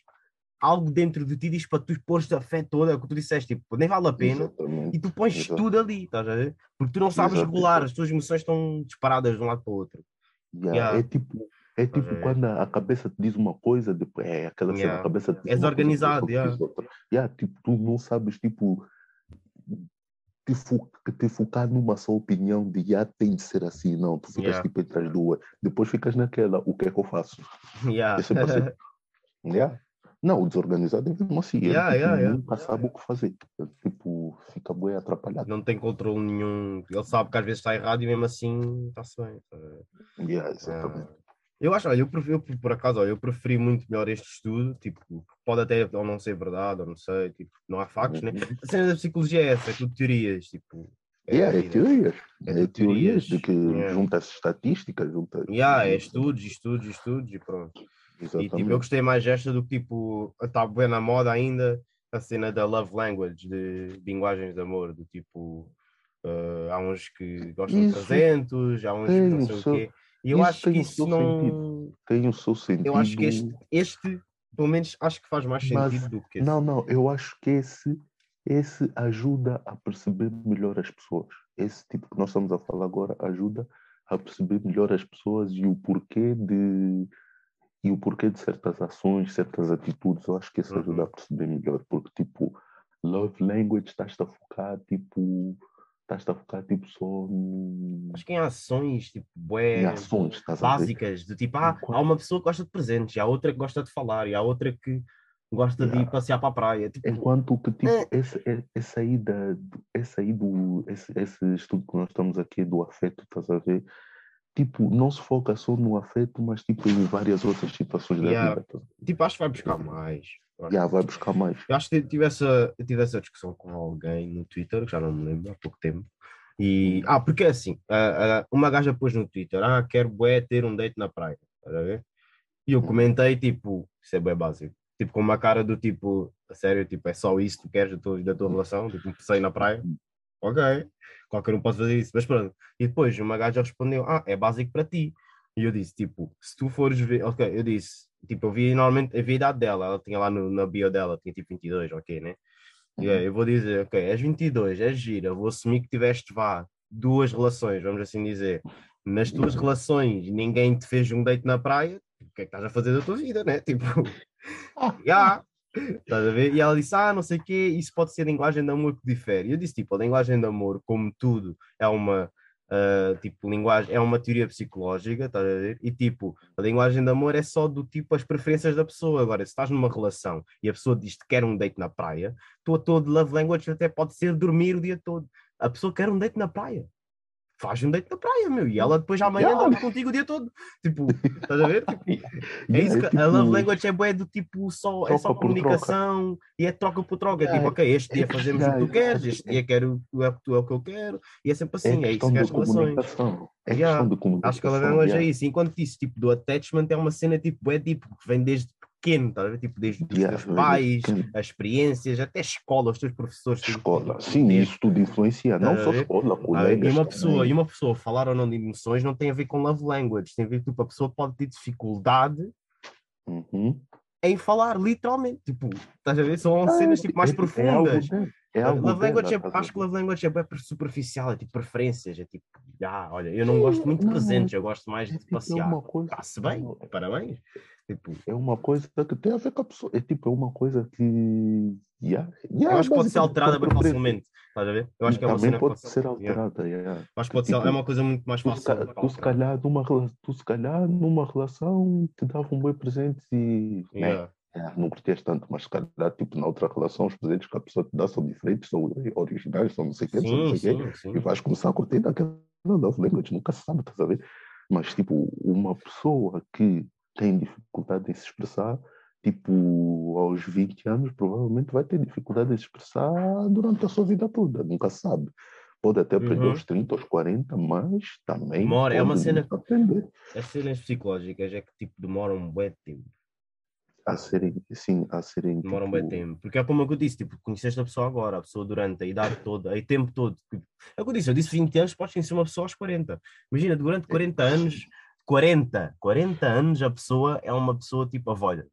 algo dentro de ti diz para tu pôres a fé toda, é o que tu disseste, tipo, nem vale a pena, Exatamente. e tu pões Exato. tudo ali, estás a ver? Porque tu não sabes Exato, regular, as tuas emoções estão disparadas de um lado para o outro. Yeah, Yeah. É tipo, é tipo quando a cabeça te diz uma coisa, depois é aquela cena, Yeah. a cabeça te diz És coisa, organizado, te yeah. outra. Yeah, tipo, tu não sabes, tipo, te, fo te focar numa só opinião de já tem de ser assim, não, tu ficas tipo entre as duas, depois ficas naquela, o que é que eu faço? Yeah. É sempre assim. Yeah. Não, o desorganizado é mesmo assim, ele Yeah, tipo, yeah, yeah. nunca sabe o que fazer, Ele, tipo, fica bem atrapalhado. não tem controle nenhum. Ele sabe que às vezes está errado e mesmo assim está-se bem. tá? Yeah, exatamente. Ah, eu acho, olha, eu, prefiro, eu, por acaso, olha, eu preferi muito melhor este estudo, tipo, pode até ou não ser verdade, ou não sei, tipo, não há factos, né? Uhum. A cena da psicologia é essa, é tudo teorias, tipo. Yeah, a é teorias. É É, teorias de que Yeah. junta-se estatísticas, junta. Yeah, é estudos, estudos, estudos e pronto. E Exatamente. tipo, eu gostei mais desta do que tipo, está bem na moda ainda a cena da love language, de linguagens de amor, do tipo, eh, há uns que gostam Isso de 300, há uns que tem não o sei seu- o quê. E eu isso acho que isso não. sentido. Tem o seu sentido. Eu acho que este, este, pelo menos, acho que faz mais Mas- sentido do que esse. Não, não, eu acho que esse, esse ajuda a perceber melhor as pessoas. Esse tipo que nós estamos a falar agora ajuda a perceber melhor as pessoas e o porquê de e o porquê de certas ações, certas atitudes. Eu acho que isso Uhum. ajuda a perceber melhor, porque tipo, love language estás a focar tipo estás a focar tipo só no- Acho que em ações, tipo, bué, em ações, básicas, de tipo, ah, há uma pessoa que gosta de presentes, e há outra que gosta de falar, e há outra que gosta de ir Yeah. passear para a praia. Tipo, Enquanto que, tipo, É. esse, esse aí, da, esse, aí do, esse, esse estudo que nós estamos aqui do afeto, estás a ver? Tipo, não se foca só no afeto, mas tipo em várias outras situações da Yeah. vida. estás a ver? tipo, acho que vai buscar mais. Acho Yeah, que- vai buscar mais. Eu acho que tive essa, eu tive essa discussão com alguém no Twitter, que já não me lembro, há pouco tempo. E, ah, porque é assim, uma gaja pôs no Twitter, ah, quero bué ter um date na praia, estás a ver? E eu Hum. comentei, tipo, isso é bem básico. tipo, com uma cara do tipo, a sério, tipo, é só isso que tu queres da tua, da tua relação? Tipo, comecei na praia, ok, qualquer um pode fazer isso, mas pronto. E depois uma gaja respondeu, ah, é básico para ti. E eu disse, tipo, se tu fores ver, ok, eu disse, tipo, eu vi normalmente, eu vi a idade dela, ela tinha lá no, na bio dela, tinha tipo 22, ok, né? E Uhum. eu vou dizer, ok, és 22, és gira, vou assumir que tiveste, vá, duas relações, vamos assim dizer. Nas tuas relações, ninguém te fez um date na praia, o que é que estás a fazer da tua vida, né? Tipo, já, estás a ver? E ela disse, ah, não sei o quê, isso pode ser linguagem de amor que difere. E eu disse, tipo, a linguagem de amor, como tudo, é uma, ah, tipo, linguagem, é uma teoria psicológica, estás a ver? E, tipo, a linguagem de amor é só do tipo as preferências da pessoa. Agora, se estás numa relação e a pessoa diz que quer um date na praia, tu a todo love language até pode ser dormir o dia todo. A pessoa quer um date na praia. Faz um date na praia, meu, e ela depois amanhã Yeah. dorme contigo o dia todo. Tipo, estás a ver? Tipo, é isso que tipo, a love language é bué do tipo só, é só comunicação e é troca por troca. É tipo, ok, este dia fazemos o que tu queres, este dia quero o é o que tu é o que eu quero, e é sempre É assim, é, isso que é as relações. É Yeah. Acho que a love language yeah. é isso. Enquanto isso, tipo, do attachment é uma cena tipo, é tipo, que vem desde pequeno, tá a? Tipo, desde os teus vem pais, as experiências, até escola, os teus professores. Escola, sim, Sim. isso tudo influencia. Não Tá a só escola, Ah, E colegas. uma, pessoa, também. e uma pessoa falar ou não de emoções não tem a ver com love language, tem a ver que tipo, a pessoa pode ter dificuldade Uhum. em falar, literalmente. Tipo, estás a ver? São Ah, cenas tipo, mais é- é algo profundas. dela, É love language é, acho que love language é bem superficial, é tipo preferências, é tipo, ah, olha, eu não gosto muito de presentes, eu gosto mais É de tipo, é passear. uma coisa. Está-se bem, é- parabéns. Tipo, É uma coisa que tem a ver com a pessoa. É tipo, é uma coisa que. Yeah, yeah, eu acho que pode ser alterada bem facilmente, estás a ver? Eu acho que é uma Também pode ser alterada. yeah. Acho que pode ser, Tipo, é uma coisa muito mais fácil. se, tu, se calhar numa, tu se calhar numa relação te dava um bom presente e né, Yeah. É, não curtias tanto, mas se calhar tipo, na outra relação os presentes que a pessoa te dá são diferentes, são originais, são não sei o quê, não sei o quê, e vais começar a curtir daquela love language, nunca se sabe, estás a ver? Mas tipo, uma pessoa que tem dificuldade em se expressar, tipo, aos 20 anos, provavelmente vai ter dificuldade em se expressar durante a sua vida toda, nunca se sabe. Pode até aprender Uhum. aos 30, aos 40, mas também Demora, é uma cena- aprender As cenas psicológicas é que tipo demoram um de tempo. A serem, sim, a serem Demoram tipo, bem tempo. Porque é como eu disse, tipo, conheceste a pessoa agora, a pessoa durante a idade toda, o tempo todo. É o que eu disse, eu disse 20 anos, podes conhecer uma pessoa aos 40. Imagina, durante 40 anos, 40, 40 anos a pessoa é uma pessoa tipo, olha,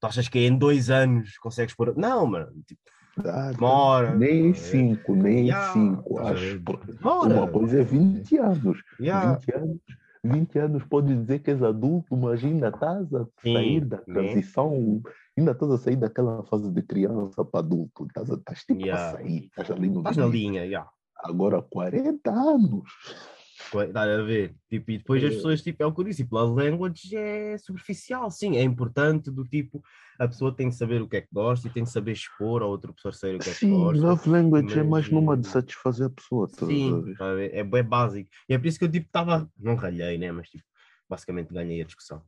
tu achas que em dois anos consegues pôr. Não, mano, tipo, ah, demora. nem ver? 5, nem Yeah, 5, estás a acho. Demora. Uma coisa é 20 anos. Yeah. 20 anos, 20 anos pode dizer que és adulto, mas ainda estás a Sim, sair da né? transição, ainda estás a sair daquela fase de criança para adulto, estás, a, estás tipo Yeah. a sair, estás ali no Estás na linha, yeah. Agora 40 anos. Estás a ver? Tipo, e depois as É. pessoas, tipo, é o que eu disse, tipo, love language é superficial, sim, é importante do tipo, a pessoa tem de saber o que é que gosta e tem de saber expor a outra pessoa saber o que é que Sim, gosta. love language é mas, mais numa de eh, satisfazer a pessoa. Sim, a ver? é bem básico. E é por isso que eu tipo estava, não ralhei, né? Mas tipo, basicamente ganhei a discussão.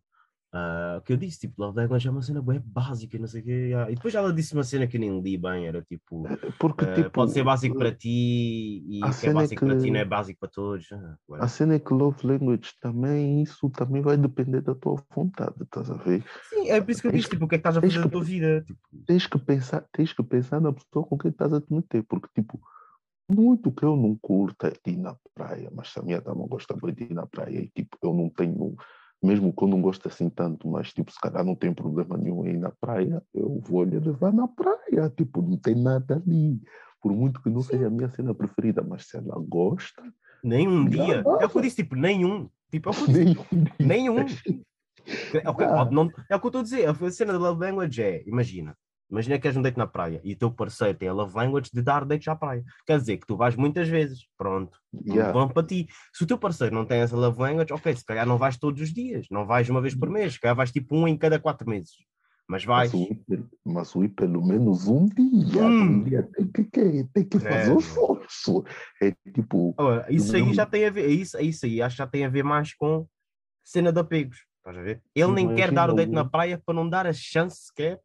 Ah, o que eu disse, tipo, love language é uma cena bem básica, não sei o quê. ah, E depois ela disse uma cena que eu nem li bem, era tipo, Porque ah, tipo, pode ser básico para ti e o que é é básico para ti que- não é básico para todos. Ah. A cena é que love language também, isso também vai depender da tua vontade, estás a ver? Sim, é por isso que eu disse, tipo, o que é que estás a fazer que- tua vida? Tipo, Tens que pensar, tens que pensar na pessoa com quem estás a te meter, porque tipo, muito que eu não curto é ir na praia, mas se a minha dama gosta muito de ir na praia e tipo, eu não tenho, mesmo que eu não goste assim tanto, mas tipo, se calhar não tem problema nenhum ir na praia, eu vou lhe levar na praia, tipo, não tem nada ali. Por muito que não seja a minha cena preferida, mas se ela gosta, um Já dia. É o que eu disse, tipo, nenhum. Tipo, é o que eu disse. nenhum. Nenhum. É o que, pode não- é o que eu estou a dizer. A cena da love language é, imagina, imagina que és um date na praia e o teu parceiro tem a love language de dar dates à praia. Quer dizer que tu vais muitas vezes. Pronto. Yeah. Vão para ti. Se o teu parceiro não tem essa love language, ok, se calhar não vais todos os dias. Não vais uma vez por mês. Se calhar vais tipo um em cada quatro meses. Mas vais. Mas o ir pelo- menos um dia, Hum. um dia tem que, tem que fazer É. o esforço. É tipo, Ora, isso aí já tem a ver, isso, isso aí acho que já tem a ver mais com cena de apegos. Estás a ver? Ele nem quer Imagina dar o date o- na praia para não dar a chance sequer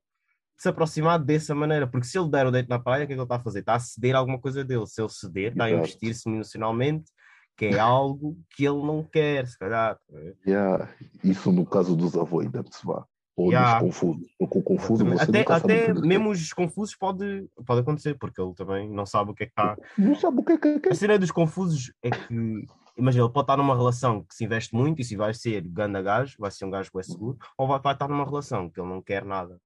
se aproximar dessa maneira. Porque se ele der o date na praia, o que é que ele está a fazer? Está a ceder alguma coisa dele. Se ele ceder, está a investir-se emocionalmente, que é algo que ele não quer, se calhar. yeah, isso no caso dos avoidants, vá. Ou Yeah. dos confusos. Confuso você até até que- mesmo os confusos pode, pode acontecer, porque ele também não sabe o que é que está. Não sabe o que é que é. que é. A cena dos confusos é que, imagina, ele pode estar numa relação que se investe muito e se vai ser ganda gajo, vai ser um gajo que é seguro, ou vai, vai estar numa relação que ele não quer nada.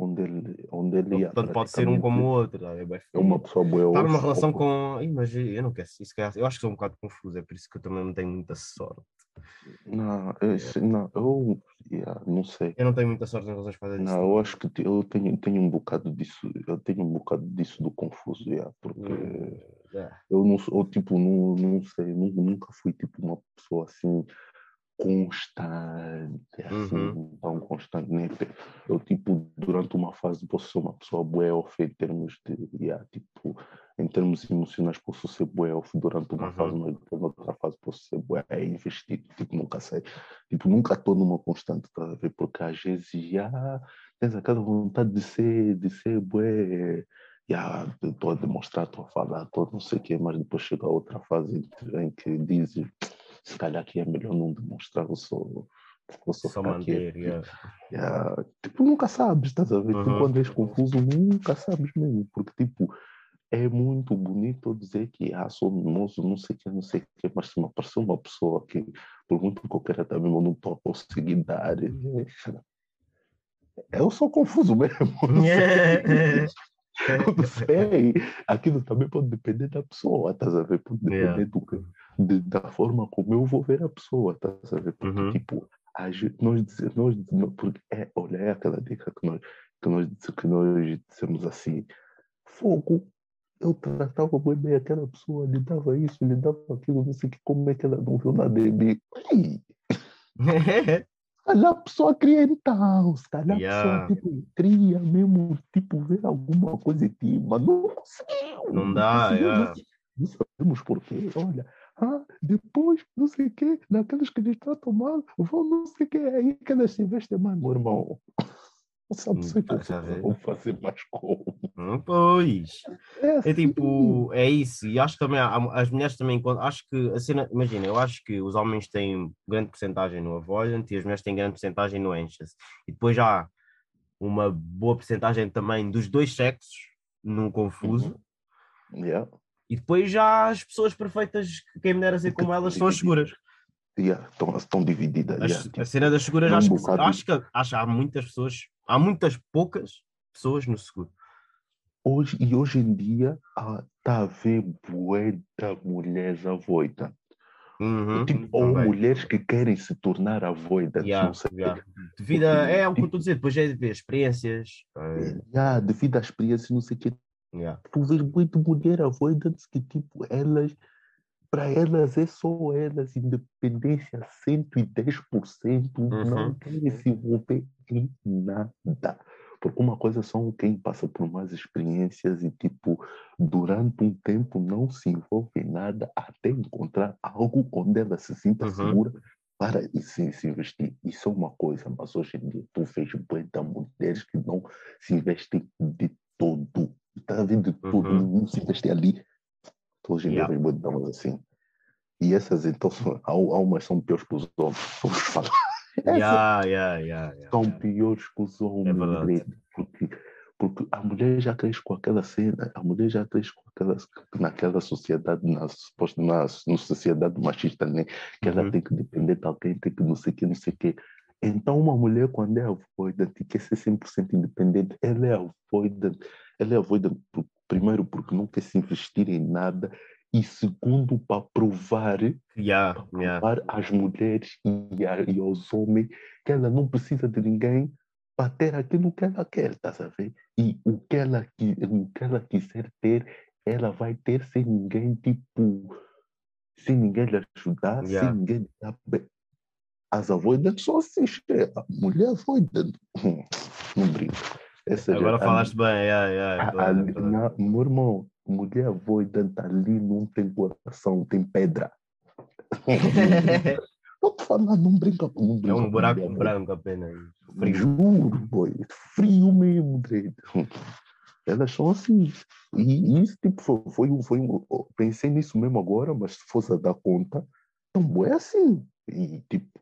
Onde ele, onde ele ia. Portanto, pode ser um como o outro. É, É uma pessoa boa. Estar numa relação com. Mas eu não quero. Isso, eu acho que sou um bocado confuso, é por isso que eu também não tenho muita sorte. Não, esse- não, eu yeah, não sei. Eu não tenho muita sorte em relações por causa disso. Não, eu acho que eu tenho, tenho um bocado disso, eu tenho um bocado disso do confuso, yeah, porque Hum, é. eu não sou, eu, tipo, não, não sei, nu- nunca fui tipo uma pessoa assim constante, assim, Uhum. tão constante, né? Eu, tipo, durante uma fase posso ser uma pessoa bué off em termos de, yeah, tipo, em termos emocionais posso ser bué off durante uma Uhum. fase, mas depois noutra fase posso ser bué investido, tipo, nunca sei, tipo, nunca estou numa constante, tá a ver? Porque às vezes já tens aquela vontade de ser, de ser bué, já estou a demonstrar, estou a falar, estou não sei o quê, mas depois chega a outra fase em que dizes, se calhar que é melhor não demonstrar, eu sou, eu sou Só manter. quieto. yeah. Yeah, Tipo, nunca sabes, estás a ver? Uhum. quando és confuso, nunca sabes mesmo, porque tipo, é muito bonito dizer que ah, sou moço, não sei o que, não sei o que, mas se me aparecer uma pessoa que, por muito que eu queira também, eu não estou a conseguir dar, é- eu sou confuso mesmo. Eu não sei. Aquilo também pode depender da pessoa, estás a ver? Pode depender Yeah. do que, de- da forma como eu vou ver a pessoa, estás a ver? Porque, Uhum. tipo, a nós, nós, não- porque é, olha, é aquela dica que nós, que nós, que nós dissemos assim, fogo, eu tratava muito bem aquela pessoa, lhe dava isso, lhe dava aquilo, não sei que, como é que ela não viu nada em mim? Se calhar a pessoa queria então, se calhar Yeah. a pessoa tipo, queria mesmo tipo, ver alguma coisa em ti, mas não conseguiu. Não dá, conseguiu, yeah. Não sabemos porquê, olha. Ah, depois, não sei o quê, naquelas que eles tratam mal, vão não sei o quê, aí que elas se investem mais, meu irmão. Essa Hum, pessoa que eu vou fazer mais como. Hum, Pois. É, É assim. tipo, é isso. E acho que também, as mulheres também, acho que a cena, imagina, eu acho que os homens têm grande porcentagem no avoidant e as mulheres têm grande porcentagem no anxious. E depois há uma boa porcentagem também dos dois sexos no confuso. Yeah. E depois já as pessoas perfeitas que quem me dera ser como elas são as seguras. Yeah, estão, estão divididas. As- yeah, a tipo, cena das seguras, é um acho, que, acho, que, acho que há muitas pessoas, há muitas poucas pessoas no seguro. Hoje, e hoje em dia está a haver bué de mulheres avoidantes. Uhum, Tipo, ou mulheres que querem se tornar avoidantes. Yeah, não sei. yeah. Devido a, é o que eu estou a dizer, depois é de ver experiências. eh, Yeah, devido à experiência, não sei o que. Yeah. Tu vês muito mulher avoidantes que, tipo, elas, para elas é só elas, independência 110%, não Uhum. querem se envolver em nada. Porque uma coisa são quem passa por mais experiências e, tipo, durante um tempo não se envolve em nada até encontrar algo onde ela se sinta Uhum. segura para se, se investir. Isso é uma coisa, mas hoje em dia tu vês muitas mulheres que não se investem de todo. Está ver de todo, Uhum. não se investem ali. Em dia Yeah. damas assim. E essas, então, são, há, há umas são piores que os homens. Vamos falar. Yeah, yeah, yeah, yeah, são piores que os homens, verdade. Breno, porque, porque a mulher já cresce com aquela cena, a mulher já cresce com aquela, naquela sociedade, na, suposto, na, na sociedade machista, né? que ela Uhum. tem que depender de alguém, tem que não sei o que, não sei o que. Então, uma mulher, quando é avoidant e quer ser 100% independente, ela é avoidant. Ela é por- primeiro, porque não quer se investir em nada, e segundo, para provar Yeah, yeah. provar às mulheres e, a- e aos homens que ela não precisa de ninguém para ter aquilo que ela quer, a ver? E o que ela, o que ela quiser ter, ela vai ter sem ninguém, tipo, sem ninguém lhe ajudar, Yeah. sem ninguém lhe dar. As avoidantes só assim, a mulher avoidant. Hum, Não brinco. Essa já- Agora a- falaste bem, yeah, yeah, é a- verdade, é na, meu irmão, mulher avoidant ali não tem coração, tem pedra. Estou te falando, não brinca, não É brinca um com buraco mulher, branco apenas. Frio. Juro, boy. Frio mesmo, Dredd. Elas são assim. E isso, tipo, foi, foi, um- foi um- Pensei nisso mesmo agora, mas se fosse a dar conta, então, é assim. E, tipo,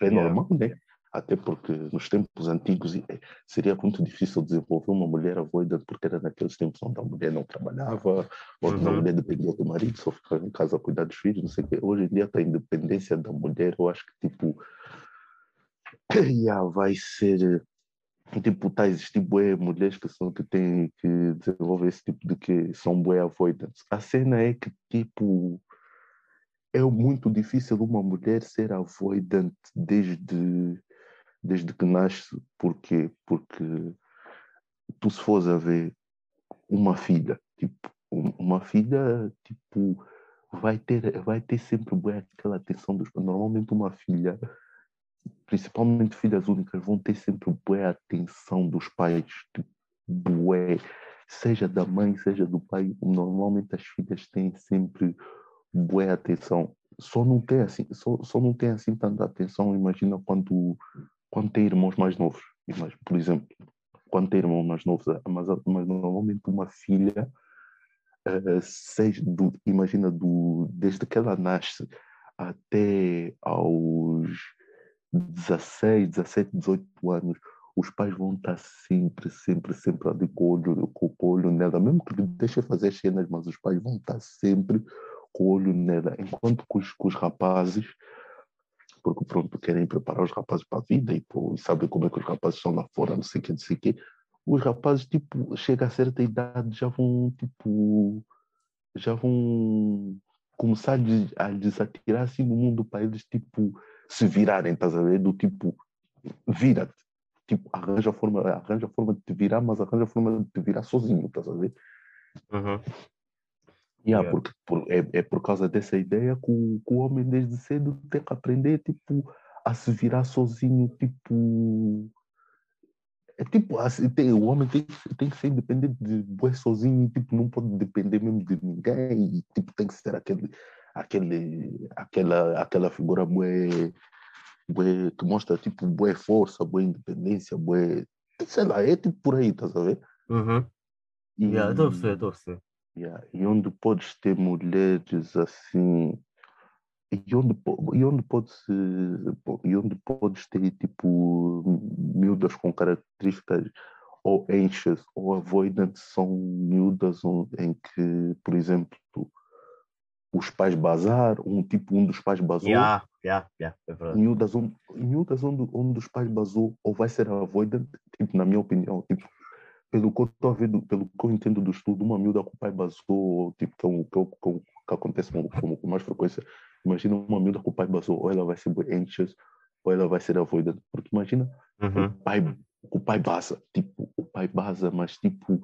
é Yeah. normal, né? Até porque nos tempos antigos eh, seria muito difícil desenvolver uma mulher avoida, porque era naqueles tempos onde a mulher não trabalhava, onde uhum. a mulher dependia do marido, só ficava em casa a cuidar dos filhos, não sei o quê. Hoje em dia, a independência da mulher, eu acho que, tipo, yeah, vai ser tipo, tá, existem bué mulheres que, são, que têm que desenvolver esse tipo de que são bué avoidance. A cena é que, tipo, é muito difícil uma mulher ser avoidante desde, desde que nasce. Porquê? Porque tu se fores a ver uma filha, tipo, uma filha, tipo, vai ter, vai ter sempre bué aquela atenção dos... Normalmente uma filha principalmente filhas únicas, vão ter sempre boa atenção dos pais, tipo, bué, seja da mãe, seja do pai. Normalmente as filhas têm sempre boa atenção. Só não tem assim, só, só não tem assim tanta atenção, imagina quando, quando tem irmãos mais novos. Por exemplo, quando tem irmãos mais novos, mas, mas normalmente uma filha, uh, seja do, imagina do, desde que ela nasce até aos 16, 17, 18 anos, os pais vão estar sempre, sempre, sempre ali com o olho, com o olho nela, mesmo que deixe fazer cenas, mas os pais vão estar sempre com o olho nela, enquanto que os, que os rapazes, porque pronto, querem preparar os rapazes para a vida e, e sabem como é que os rapazes são lá fora, não sei o que, não sei o que, os rapazes, tipo, chega a certa idade, já vão, tipo, já vão começar a desatirar assim no mundo para eles, tipo, se virarem, estás a ver? Do tipo, vira-te. Tipo, arranja a, forma, arranja forma de te virar, mas arranja a forma de te virar sozinho, estás a ver? Uhum. Yeah, yeah. Porque por, é, é por causa dessa ideia que o, que o homem desde cedo tem que aprender tipo, a se virar sozinho, tipo. É tipo, assim, tem, o homem tem, tem que ser independente de bué sozinho, tipo, não pode depender mesmo de ninguém, e tipo, tem que ser aquele, aquele, aquela, aquela figura bué, bué, que mostra tipo boa força, boa independência, boa. Sei lá, é tipo por aí, estás a ver? Uhum. E, yeah, estou a perceber, estou a perceber. Yeah, e onde podes ter mulheres assim. E onde, e onde pode e onde podes ter tipo miúdas com características ou anxious ou avoidant são miúdas em que, por exemplo, os pais bazar, um tipo um dos pais basou. Yeah, yeah, yeah, é verdade. Miúdas, um, miúdas onde um dos pais basou, ou vai ser avoidant, tipo, na minha opinião, tipo, pelo que eu estou pelo que eu entendo do estudo, uma miúda que o pai basou, tipo, que, é que, que, que acontece com, com, com, mais frequência, imagina uma miúda que o pai basou, ou ela vai ser anxious, ou ela vai ser avoidant, porque imagina uhum. o pai o pai basa, tipo, o pai basa, mas tipo,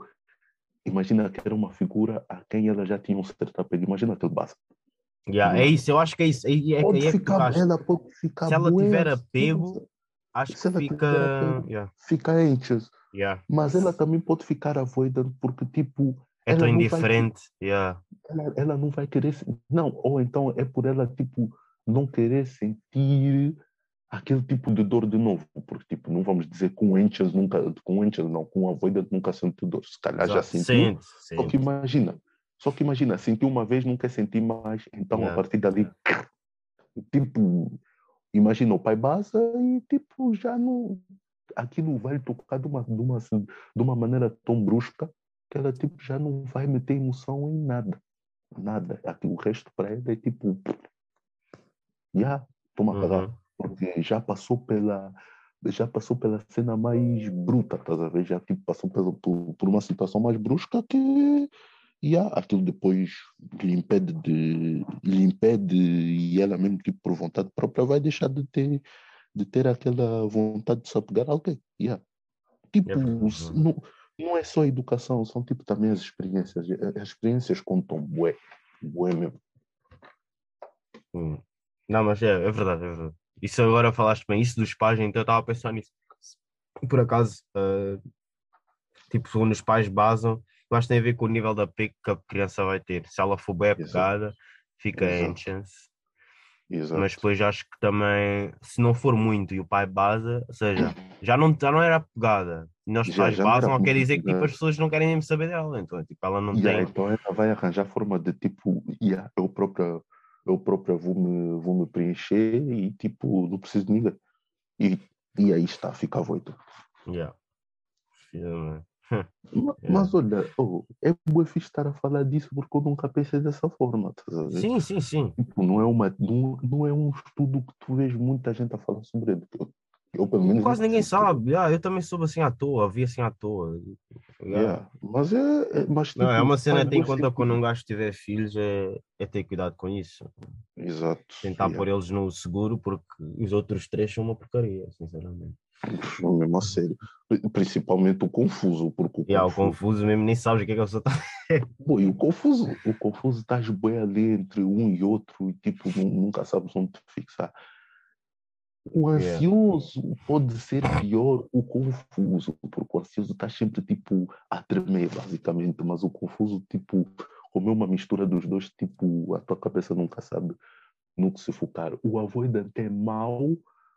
imagina que era uma figura a quem ela já tinha um certo apego. Imagina aquele básico. Yeah, é isso, eu acho que é isso. É, é, pode é ficar, ela pode ficar se ela tiver apego, acho que fica. Apego, yeah. Fica anxious. Yeah. Mas ela também pode ficar avoidant porque, tipo. É tão indiferente. Vai, yeah. ela, ela não vai querer. Não, ou então é por ela, tipo, não querer sentir aquele tipo de dor de novo, porque tipo, não vamos dizer com anxious nunca, com anxious não, com avoidant nunca sentiu dor, se calhar já sentiu, sente, só que imagina, só que imagina, sentiu uma vez, não quer sentir mais, então yeah. a partir dali, tipo, imagina o pai basa e tipo, já não, aquilo vai tocar de uma, de uma, de uma maneira tão brusca que ela tipo já não vai meter emoção em nada, nada, aqui, o resto para ela é tipo, já, yeah, toma uhum. porque já passou pela já passou pela cena mais bruta, ver? Já tipo, passou pelo, por, por uma situação mais brusca que yeah, aquilo depois lhe impede de lhe impede e ela mesmo tipo por vontade própria vai deixar de ter de ter aquela vontade de se apegar a alguém. Yeah. Tipo, é não, não é só a educação, são tipo também as experiências. As experiências contam bué, bué mesmo. Hum. Não, mas é, é verdade, é verdade. Isso agora falaste bem, isso dos pais, então eu estava a pensar nisso. Por acaso, uh, tipo, quando os pais basam, eu acho que tem a ver com o nível de apego que a criança vai ter. Se ela for bem apegada, fica Exato. anxious. Exato. Mas depois acho que também, se não for muito e o pai basa, ou seja, já não, já não era apegada. E nós já, pais basam, quer dizer que tipo, as pessoas não querem nem saber dela. Então, tipo, ela não yeah, tem. Então ela vai arranjar forma de tipo, yeah, eu própria eu própria vou me, vou me preencher e tipo, não preciso de ninguém. E E aí está, fica oito. Yeah. Filme. É. Mas olha, oh, é bom estar a falar disso porque eu nunca pensei dessa forma? Sim, sim, sim. Tipo, não é, uma, não, não é um estudo que tu vês muita gente a falar sobre ele. Eu, pelo menos, Quase ninguém sabe. Yeah, eu também soube assim à toa, vi assim à toa. Yeah. Mas é, é- mas, Não, é tipo, uma cena até em bué conta quando um gajo tiver filhos, é, é ter cuidado com isso. Exato. Tentar yeah. pôr eles no seguro, porque os outros três são uma porcaria, sinceramente. Mesmo a sério. Pri- Principalmente o confuso, porque o E há o confuso. confuso mesmo, nem sabes o que é que a pessoa está. Pô, e o confuso, o confuso estás bem ali entre um e outro e tipo, nu- nunca sabes onde te fixar. O Yeah. ansioso pode ser pior o confuso, porque o ansioso está sempre tipo a tremer, basicamente, mas o confuso, tipo, como é uma mistura dos dois, tipo, a tua cabeça nunca sabe no que se focar. O avoidant é mau,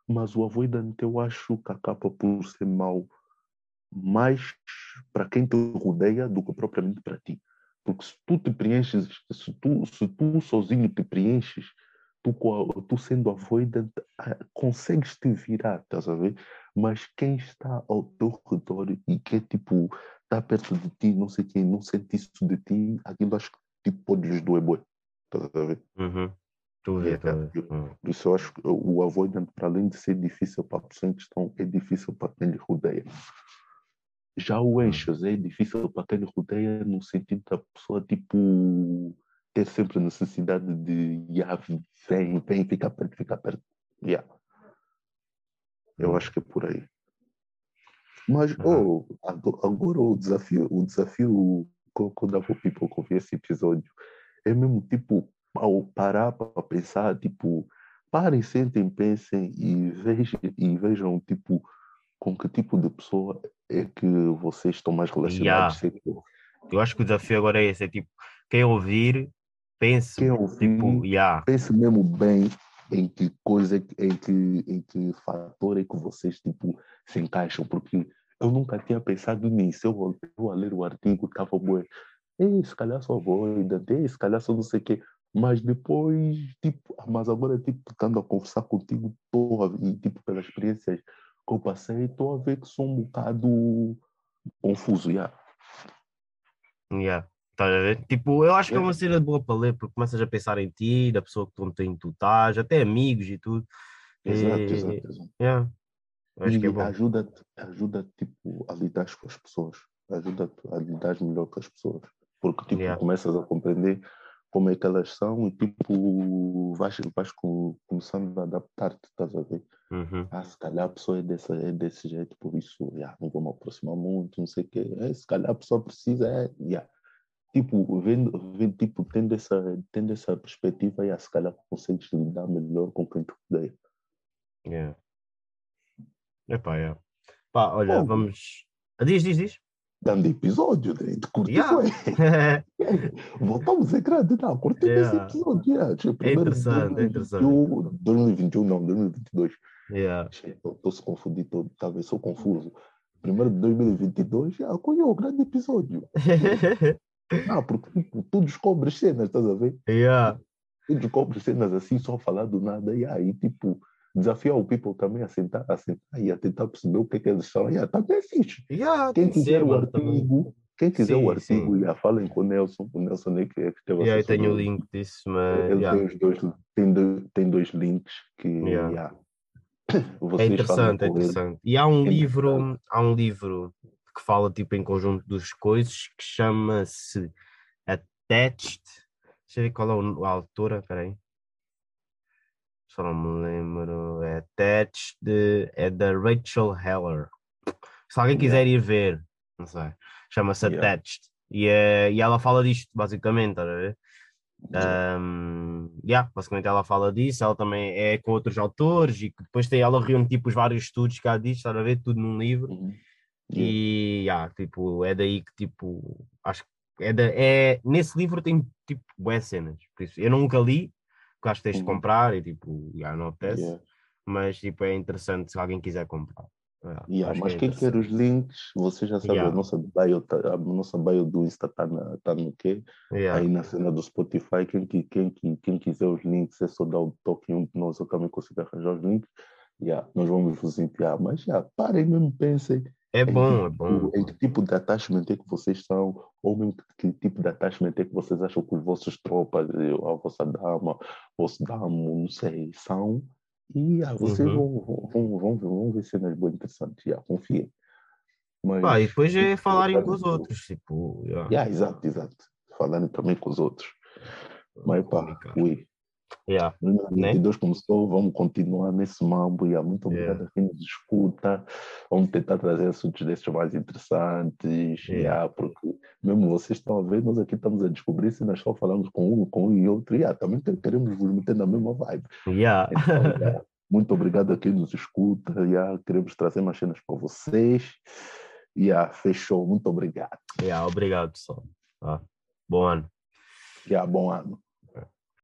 mas o avoidant eu acho que acaba por ser mau mais para quem te rodeia do que propriamente para ti. Porque se tu te preenches, se tu, se tu sozinho te preenches, tu, tu sendo avoidant, ah, consegues te virar, estás a ver? Mas quem está ao teu redor e que é tipo, está perto de ti, não sei quem, não sente isso de ti, aquilo acho que tipo, pode lhes doer boi. Estás a ver? Uhum. Estou a ver, estou a ver. Yeah. Uhum. Por isso eu acho que o avoidant, para além de ser difícil para a pessoa em questão, é difícil para quem lhe rodeia. Já o anxious é difícil para quem lhe rodeia no sentido da pessoa, tipo, ter sempre necessidade de, yeah, vem, vem, fica perto, fica perto. Yeah. Eu Uhum. acho que é por aí. Mas, oh, ago- agora o desafio, o desafio eu dava ao people que ouvi esse episódio é mesmo, tipo, ao parar para pensar, tipo, parem, sentem, pensem e vejam, e vejam, tipo, com que tipo de pessoa é que vocês estão mais relacionados. que- Eu acho que o desafio agora é esse, é tipo, quem ouvir, pense, Quem ouvir, tipo, yeah, pense mesmo bem em que coisa, em que, em que fator é que vocês, tipo, se encaixam, porque eu nunca tinha pensado nisso. Eu a ler o artigo, estava bom. Ei, se calhar só vou, ainda tem, se calhar só não sei o quê. Mas depois, tipo, ah, mas agora, tipo, estando a conversar contigo, tô a, e, tipo, pelas experiências que eu passei, estou a ver que sou um bocado confuso, já. yeah. Estás a ver? Tipo, eu acho que é uma Yeah. cena boa para ler, porque começas a pensar em ti, da pessoa que tu, em tu estás, até amigos e tudo. Exato, E- exato, exato. Yeah. Acho e que é bom. ajuda-te, ajuda tipo, a lidar com as pessoas. Ajuda-te a lidar melhor com as pessoas. Porque, tipo, Yeah. começas a compreender como é que elas são e, tipo, vais, vais com- começando a adaptar-te, estás a ver? Uhum. Ah, se calhar a pessoa é desse, é desse jeito, por isso, yeah, não vou me aproximar muito, não sei o quê. É, se calhar a pessoa precisa, é, yeah. Tipo, vendo, vendo, tipo, tendo essa, tendo essa perspectiva, yeah, se calhar consegues lidar melhor com quem te rodeia. Yeah. Epá, yeah. Pá, olha, Bom. vamos. Ah, Diz, diz, diz. Grande episódio, né? de curtir, Yeah. Voltamos a grande, não, curti esse Yeah. episódio. Yeah. Tipo, primeiro de interessante, é interessante. 2021, 2021, não, 2022. yeah. Estou se confundir todo, talvez sou confuso. Primeiro de 2022, já acolheu o grande episódio. Ah, porque tipo, tu descobres cenas, estás a ver? yeah. Tu descobres cenas assim, só falar do nada, e aí, tipo, desafiar o people também a sentar, a sentar e a tentar perceber o que é que eles são. Yeah, também é fixe. Yeah, Quem quiser ser, o também. artigo, quem quiser Sim, o artigo, já falem com o Nelson. O Nelson é que, é que teve Yeah, eu tenho o link disso, mas. Ele yeah. tem os dois, tem, do- tem dois links que Yeah. yeah. É interessante, é interessante. E há um É livro, há um livro que fala tipo em conjunto dos coisas que chama-se Attached. Deixa eu ver qual é a autora, peraí. Só não me lembro. É Attached, de- é da Rachel Heller. Se alguém quiser ir ver, não sei, chama-se Yeah. Attached. E, é, e ela fala disto, basicamente, estás a ver? Um, yeah, basicamente ela fala disso, ela também é com outros autores e que depois tem, ela reúne tipo os vários estudos que ela diz, está a ver, tudo num livro Uhum. Yeah. e yeah, tipo, é daí que tipo, acho que é, da, é nesse livro tem tipo boas cenas, por isso eu nunca li, porque acho que tens de Uhum. comprar e tipo, yeah, não apetece, Yeah. mas tipo é interessante se alguém quiser comprar. Yeah, Yeah, mas que é quem quer os links, você já sabe, a, nossa bio, a nossa bio do Insta está tá no quê? Aí na cena do Spotify, quem, quem, qui- quem quiser os links é só dar o toque em um de nós, eu também consigo arranjar os links. Yeah, nós vamos vos enviar, mas já, parem mesmo, pensem. É bom, em, é bom. Em que tipo de attachment é que vocês são, ou mesmo que tipo de attachment é que vocês acham que os vossos tropas, a vossa dama, o vosso damo, não sei, são. E ah, vocês uhum. vão, vão, vão, vão, vão ver cenas boas interessantes, yeah, confiem. Mas, ah, e depois é falarem com os outros, tipo. Yeah. Yeah, exato, exato. Falarem também com os outros. Mas pá, ui. Yeah. 2022 né? começou, vamos continuar nesse mambo. Yeah. Muito obrigado yeah. a quem nos escuta. Vamos tentar trazer assuntos desses mais interessantes. Yeah. yeah. porque mesmo vocês estão a ver, nós aqui estamos a descobrir se nós só falamos com um, com um e outro. Yeah, também queremos vos meter na mesma vibe. Yeah. Então, muito obrigado a quem nos escuta. Queremos trazer mais cenas para vocês. Yeah, fechou. Muito obrigado. Yeah, obrigado, pessoal. Ah, bom ano. Yeah, bom ano.